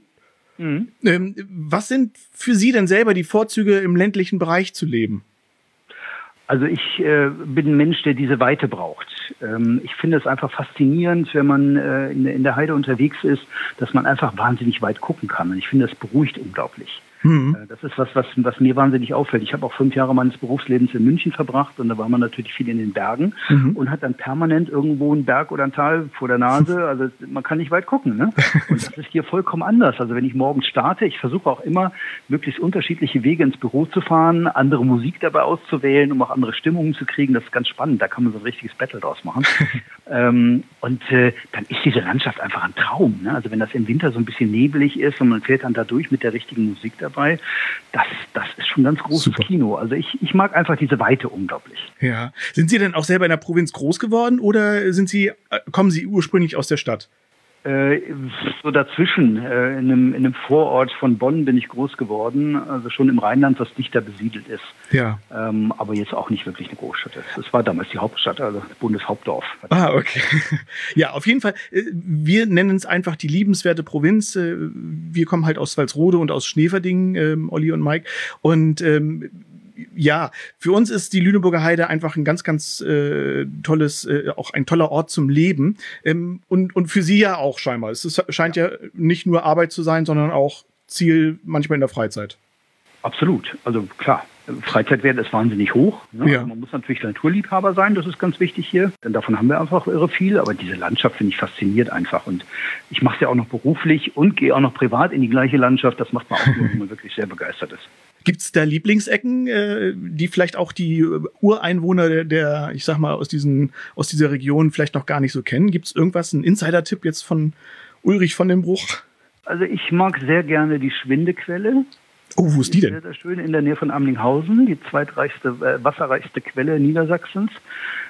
Ähm, was sind für Sie denn selber die Vorzüge, im ländlichen Bereich zu leben? Also ich äh, bin ein Mensch, der diese Weite braucht. Ähm, ich finde es einfach faszinierend, wenn man äh, in, in der Heide unterwegs ist, dass man einfach wahnsinnig weit gucken kann. Und ich finde, das beruhigt unglaublich. Mhm. Äh, Das ist was, was, was mir wahnsinnig auffällt. Ich habe auch fünf Jahre meines Berufslebens in München verbracht und da war man natürlich viel in den Bergen Mhm. und hat dann permanent irgendwo einen Berg oder ein Tal vor der Nase. Also man kann nicht weit gucken. Ne? Und das ist hier vollkommen anders. Also wenn ich morgens starte, ich versuche auch immer, möglichst unterschiedliche Wege ins Büro zu fahren, andere Musik dabei auszuwählen, um auch andere Stimmungen zu kriegen. Das ist ganz spannend. Da kann man so ein richtiges Battle draus machen. ähm, und äh, dann ist diese Landschaft einfach ein Traum. Ne? Also wenn das im Winter so ein bisschen nebelig ist und man fährt dann da durch mit der richtigen Musik dabei, das, das ist schon ganz großes Super. Kino. Also ich, ich mag einfach diese Weite unglaublich. Ja. Sind Sie denn auch selber in der Provinz groß geworden oder sind Sie, äh, kommen Sie ursprünglich aus der Stadt? Äh, so dazwischen, äh, in, einem, in einem Vorort von Bonn bin ich groß geworden, also schon im Rheinland, was dichter besiedelt ist. Ja. Ähm, aber jetzt auch nicht wirklich eine Großstadt ist. Es war damals die Hauptstadt, also das Bundeshauptdorf. Ah, okay. Ja, auf jeden Fall. äh, Wir nennen es einfach die liebenswerte Provinz. Wir kommen halt aus Walsrode und aus Schneverdingen, ähm, Olli und Mike. Und ähm, ja, für uns ist die Lüneburger Heide einfach ein ganz, ganz äh, tolles, äh, auch ein toller Ort zum Leben. Ähm, und, und für Sie ja auch scheinbar. Es ist, scheint ja. nicht nur Arbeit zu sein, sondern auch Ziel manchmal in der Freizeit. Absolut. Also klar, Freizeitwert ist wahnsinnig hoch. Ne? Ja. Man muss natürlich Naturliebhaber sein, das ist ganz wichtig hier. Denn davon haben wir einfach irre viel. Aber diese Landschaft finde ich fasziniert einfach. Und ich mache es ja auch noch beruflich und gehe auch noch privat in die gleiche Landschaft. Das macht man auch nur, wenn man wirklich sehr begeistert ist. Gibt es da Lieblingsecken, äh, die vielleicht auch die äh, Ureinwohner der, der, ich sag mal, aus, diesen, aus dieser Region vielleicht noch gar nicht so kennen? Gibt es irgendwas, einen Insider-Tipp jetzt von Ulrich von dem Bruch? Also ich mag sehr gerne die Schwindequelle. Oh, wo ist die Sehr, denn? sehr schön in der Nähe von Amlinghausen, die zweitreichste, äh, wasserreichste Quelle Niedersachsens.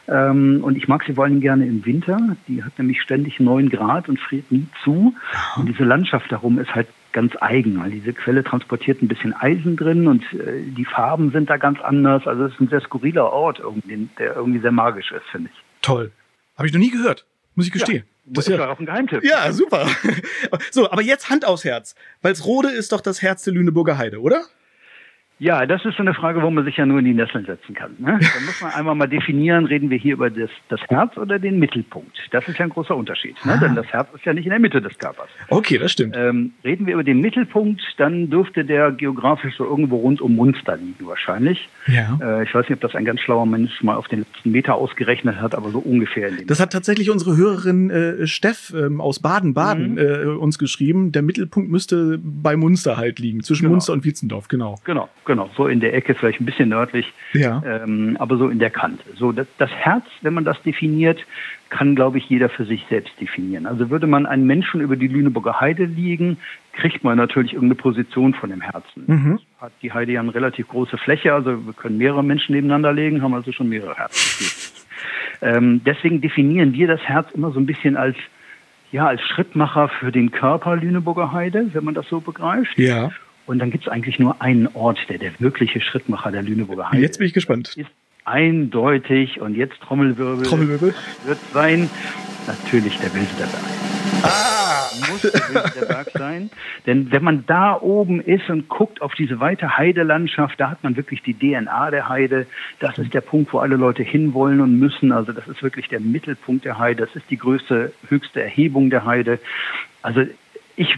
Ähm, und ich mag sie vor allem gerne im Winter. Die hat nämlich ständig 9 Grad und friert nie zu. Und diese Landschaft darum ist halt ganz eigen, weil diese Quelle transportiert ein bisschen Eisen drin und äh, die Farben sind da ganz anders. Also es ist ein sehr skurriler Ort, irgendwie, der irgendwie sehr magisch ist, finde ich. Toll. Habe ich noch nie gehört, muss ich gestehen. Das ist ja auch ein Geheimtipp. ja, super. So, aber jetzt Hand aufs Herz. Walsrode ist doch das Herz der Lüneburger Heide, oder? Ja, das ist so eine Frage, wo man sich ja nur in die Nesseln setzen kann. Ne? Da muss man einmal mal definieren, reden wir hier über das, das Herz oder den Mittelpunkt. Das ist ja ein großer Unterschied, ne? denn das Herz ist ja nicht in der Mitte des Körpers. Okay, das stimmt. Ähm, reden wir über den Mittelpunkt, dann dürfte der geografisch so irgendwo rund um Munster liegen wahrscheinlich. Ja. Äh, ich weiß nicht, ob das ein ganz schlauer Mensch mal auf den letzten Meter ausgerechnet hat, aber so ungefähr in dem Das hat tatsächlich unsere Hörerin äh, Steff ähm, aus Baden-Baden Mhm. äh, uns geschrieben. Der Mittelpunkt müsste bei Munster halt liegen, zwischen Genau. Munster und Wietzendorf, genau. Genau, genau. So in der Ecke, vielleicht ein bisschen nördlich, Ja. ähm, aber so in der Kante. So, das, das Herz, wenn man das definiert, kann, glaube ich, jeder für sich selbst definieren. Also würde man einen Menschen über die Lüneburger Heide liegen, kriegt man natürlich irgendeine Position von dem Herzen. Mhm. Hat die Heide ja eine relativ große Fläche, also wir können mehrere Menschen nebeneinander legen, haben also schon mehrere Herzen. ähm, deswegen definieren wir das Herz immer so ein bisschen als ja, als Schrittmacher für den Körper Lüneburger Heide, wenn man das so begreift. Ja. Und dann gibt es eigentlich nur einen Ort, der der wirkliche Schrittmacher der Lüneburger Heide Jetzt bin ich gespannt. ist. Eindeutig und jetzt Trommelwirbel Trommelwirbel. wird sein natürlich der Wilster Berg. Ah! Muss der Wilster Berg sein. Denn wenn man da oben ist und guckt auf diese weite Heidelandschaft, da hat man wirklich die DNA der Heide. Das ist der Punkt, wo alle Leute hinwollen und müssen. Also das ist wirklich der Mittelpunkt der Heide. Das ist die größte, höchste Erhebung der Heide. Also ich,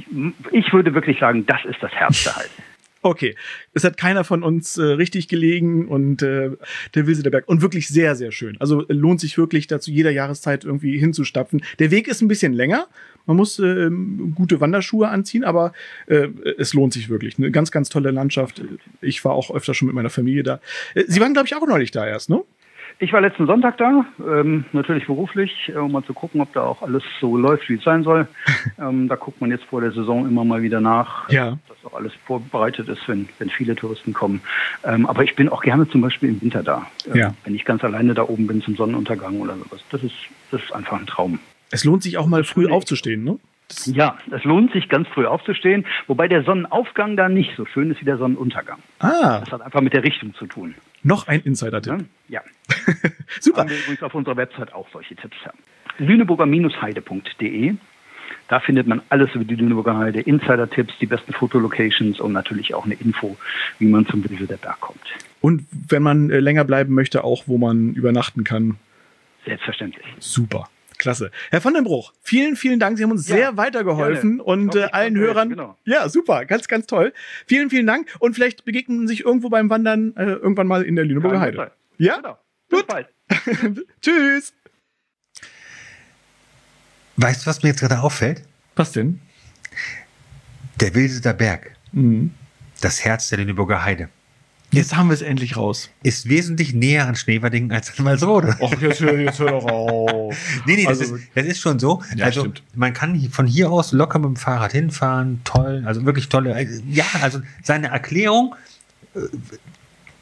ich würde wirklich sagen, das ist das Herz der Heide. Okay, es hat keiner von uns äh, richtig gelegen und äh, der Wilse der Berg und wirklich sehr, sehr schön. Also äh, lohnt sich wirklich dazu, jeder Jahreszeit irgendwie hinzustapfen. Der Weg ist ein bisschen länger. Man muss äh, gute Wanderschuhe anziehen, aber äh, es lohnt sich wirklich. Eine ganz, ganz tolle Landschaft. Ich war auch öfter schon mit meiner Familie da. Äh, Sie waren, glaube ich, auch neulich da erst, ne? Ich war letzten Sonntag da, ähm, natürlich beruflich, äh, um mal zu gucken, ob da auch alles so läuft, wie es sein soll. ähm, da guckt man jetzt vor der Saison immer mal wieder nach, Ja. dass auch alles vorbereitet ist, wenn, wenn viele Touristen kommen. Ähm, aber ich bin auch gerne zum Beispiel im Winter da, ähm, Ja. wenn ich ganz alleine da oben bin zum Sonnenuntergang oder sowas. Das ist, das ist einfach ein Traum. Es lohnt sich auch mal früh aufzustehen, ne? Ja, es lohnt sich ganz früh aufzustehen, wobei der Sonnenaufgang da nicht so schön ist wie der Sonnenuntergang. Ah, Das hat einfach mit der Richtung zu tun. noch ein Insider-Tipp. Ne? Ja. Super. haben wir übrigens auf unserer Website auch solche Tipps. Lüneburger-heide.de. Da findet man alles über die Lüneburger Heide, Insider-Tipps, die besten Fotolocations und natürlich auch eine Info, wie man zum Berg kommt. Und wenn man äh, länger bleiben möchte, auch wo man übernachten kann. Selbstverständlich. Super. Klasse. Herr von den Bruch, vielen, vielen Dank. Sie haben uns Ja, sehr weitergeholfen gerne. und äh, allen Hörern. helfen, genau. Ja, super. Ganz, ganz toll. Vielen, vielen Dank. Und vielleicht begegnen Sie sich irgendwo beim Wandern äh, irgendwann mal in der Lüneburger Heide. Zeit. Ja? Genau. Bis Gut. bald. Tschüss. Weißt du, was mir jetzt gerade auffällt? Was denn? Der Wilseter Berg, Mhm. das Herz der Lüneburger Heide, Jetzt haben wir es endlich raus. ist wesentlich näher an Schneewerdingen als an Walsrode. Och, jetzt hör, jetzt hör doch auf. Nee, nee, das, Also- ist, das ist schon so. Ja, also stimmt. man kann von hier aus locker mit dem Fahrrad hinfahren, toll, also wirklich tolle. äh, Ja, also seine Erklärung äh,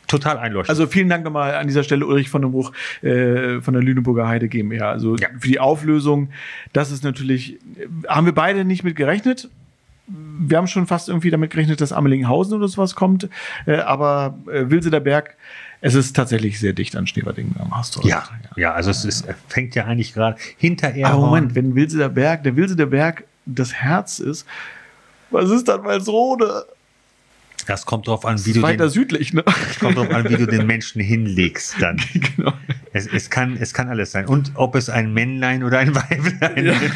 total einleuchtend. Also vielen Dank nochmal an dieser Stelle Ulrich von dem Bruch äh, von der Lüneburger Heide GmbH. Also Ja. für die Auflösung, das ist natürlich, äh, haben wir beide nicht mit gerechnet. Wir haben schon fast irgendwie damit gerechnet, dass Amelinghausen oder sowas kommt. Äh, aber äh, Wilseder Berg, es ist tatsächlich sehr dicht an Schneewerdingen. Da Hast du ja, recht. ja, also es ist, fängt ja eigentlich gerade hinter Aber Erhorn. Moment, wenn Wilseder Berg, der Wilseder Berg das Herz ist, was ist dann Walsrode? Das kommt drauf an, wie Ist du weiter den, südlich, ne? kommt drauf an, wie du den Menschen hinlegst dann. genau. Es, es, kann, es kann alles sein. Und ob es ein Männlein oder ein Weiblein Ja. ist.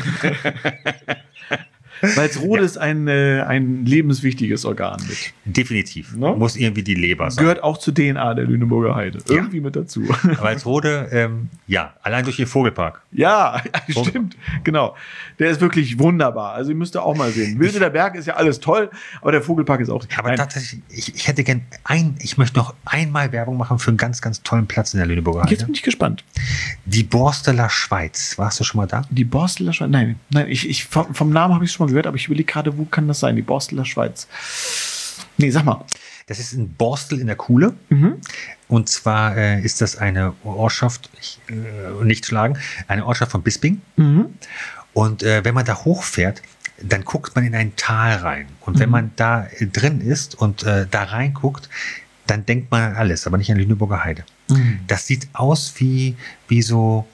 Walsrode ist ein, äh, ein lebenswichtiges Organ mit. Definitiv. Ne? Muss irgendwie die Leber sein. Gehört auch zur DNA der Lüneburger Heide. Ja. Irgendwie mit dazu. Walsrode, ähm, ja, allein durch den Vogelpark. ja, stimmt. Genau. Der ist wirklich wunderbar. Also ihr müsst ihr auch mal sehen. Wilde der Berg ist ja alles toll, aber der Vogelpark ist auch. Aber Nein, tatsächlich, ich, ich hätte gern ein, ich möchte noch einmal Werbung machen für einen ganz, ganz tollen Platz in der Lüneburger jetzt Heide. bin ich gespannt. Die Borsteler Schweiz. Warst du schon mal da? Die Borsteler Schweiz. Nein, nein, ich, ich, vom, vom Namen habe ich schon mal gehört, aber ich überlege gerade, wo kann das sein? Die Borsteler Schweiz. Nee, sag mal. Das ist in Borstel in der Kuhle. Mhm. Und zwar äh, ist das eine Ortschaft, ich, äh, nicht schlagen, eine Ortschaft von Bisping. Mhm. Und äh, wenn man da hochfährt, dann guckt man in ein Tal rein. Und wenn Mhm. man da äh, drin ist und äh, da reinguckt, dann denkt man an alles, aber nicht an Lüneburger Heide. Mhm. Das sieht aus wie, wie so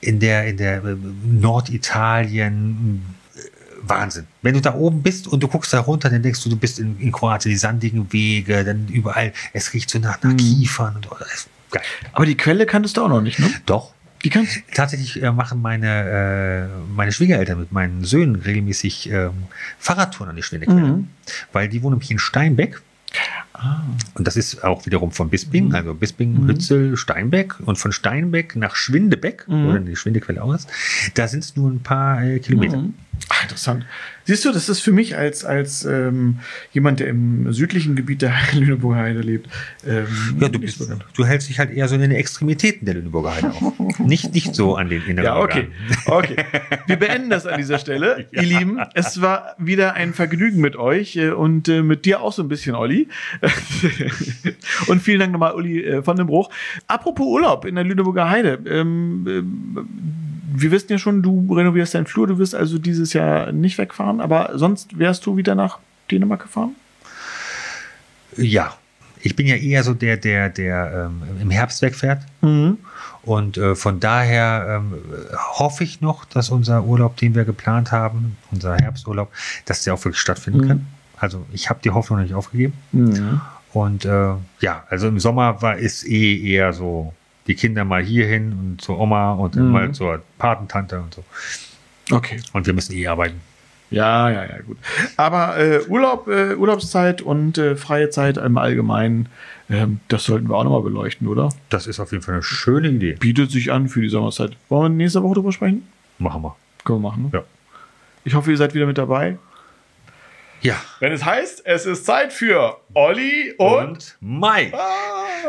in der, in der äh, Norditalien äh, Wahnsinn. Wenn du da oben bist und du guckst da runter, dann denkst du, du bist in, in Kroatien, die sandigen Wege, dann überall, es riecht so nach, nach Kiefern und ist geil. Aber die Quelle kanntest du auch noch nicht, ne? Doch. Die kannst Tatsächlich äh, machen meine, äh, meine Schwiegereltern mit meinen Söhnen regelmäßig ähm, Fahrradtouren an die Schwindequelle. Weil die wohnen nämlich in Steinbeck. Und das ist auch wiederum von Bisping, also Bisping, Hützel, Steinbeck und von Steinbeck nach Schwindebeck, wo dann die Schwindequelle auch ist, da sind es nur ein paar äh, Kilometer. Ach, interessant. Siehst du, das ist für mich als, als ähm, jemand, der im südlichen Gebiet der Lüneburger Heide lebt. Ähm, Ja, du, bist, so- du hältst dich halt eher so in den Extremitäten der Lüneburger Heide auf. nicht, nicht so an den inneren Ja, okay. Organen. Okay. Wir beenden das an dieser Stelle. Ihr Lieben, es war wieder ein Vergnügen mit euch äh, und äh, mit dir auch so ein bisschen, Olli. und vielen Dank nochmal, Uli äh, von dem Bruch. Apropos Urlaub in der Lüneburger Heide. Ähm, ähm, wir wissen ja schon, du renovierst deinen Flur, du wirst also dieses Jahr nicht wegfahren, aber sonst wärst du wieder nach Dänemark gefahren? Ja, ich bin ja eher so der, der, der ähm, im Herbst wegfährt. Und äh, von daher ähm, hoffe ich noch, dass unser Urlaub, den wir geplant haben, unser Herbsturlaub, dass der auch wirklich stattfinden kann. Also ich habe die Hoffnung nicht aufgegeben. Und äh, ja, also im Sommer war ist eh eher so die Kinder mal hierhin und zur Oma und dann mal zur Patentante und so. Okay. Und wir müssen eh arbeiten. Ja, ja, ja, gut. Aber äh, Urlaub, äh, Urlaubszeit und äh, freie Zeit im Allgemeinen, ähm, das sollten wir auch nochmal beleuchten, oder? Das ist auf jeden Fall eine schöne Idee. Bietet sich an für die Sommerzeit. Wollen wir nächste Woche drüber sprechen? Machen wir. Können wir machen, ne? Ja. Ich hoffe, ihr seid wieder mit dabei. Ja. Wenn es heißt, es ist Zeit für Olli und, Mai.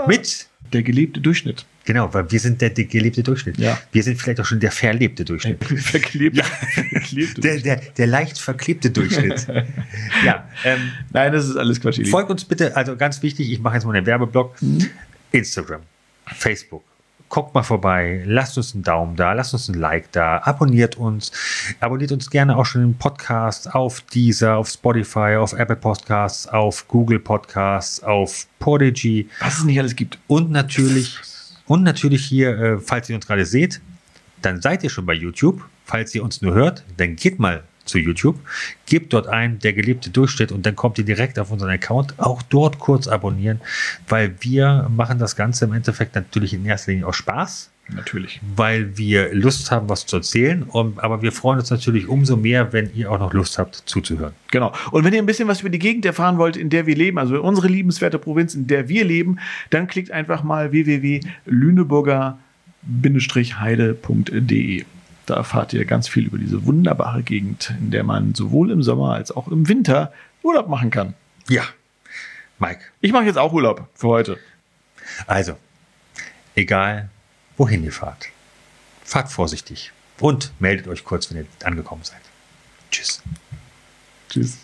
Mit der gelebte Durchschnitt. Genau, weil wir sind der, der gelebte Durchschnitt. Ja. Wir sind vielleicht auch schon der verlebte Durchschnitt. Der gelebte, gelebte Der, der, der leicht verklebte Durchschnitt. ja. Ähm, Nein, das ist alles Quatsch. folgt uns bitte, also ganz wichtig, ich mache jetzt mal einen Werbeblock. Instagram, Facebook. Guckt mal vorbei, lasst uns einen Daumen da, lasst uns ein Like da, abonniert uns, abonniert uns gerne auch schon im Podcast auf Deezer, auf Spotify, auf Apple Podcasts, auf Google Podcasts, auf Podigy. Was es nicht alles gibt. Und natürlich, und natürlich hier, äh, falls ihr uns gerade seht, dann seid ihr schon bei YouTube. Falls ihr uns nur hört, dann geht mal zu YouTube, gebt dort ein, der geliebte Durchschnitt und dann kommt ihr direkt auf unseren Account. Auch dort kurz abonnieren, weil wir machen das Ganze im Endeffekt natürlich in erster Linie auch Spaß, Natürlich. weil wir Lust haben, was zu erzählen. Und, aber wir freuen uns natürlich umso mehr, wenn ihr auch noch Lust habt, zuzuhören. Genau. Und wenn ihr ein bisschen was über die Gegend erfahren wollt, in der wir leben, also unsere liebenswerte Provinz, in der wir leben, dann klickt einfach mal www.lüneburger-heide.de. Da erfahrt ihr ganz viel über diese wunderbare Gegend, in der man sowohl im Sommer als auch im Winter Urlaub machen kann. Ja, Mike. Ich mache jetzt auch Urlaub für heute. Also, egal wohin ihr fahrt, fahrt vorsichtig und meldet euch kurz, wenn ihr angekommen seid. Tschüss. Tschüss.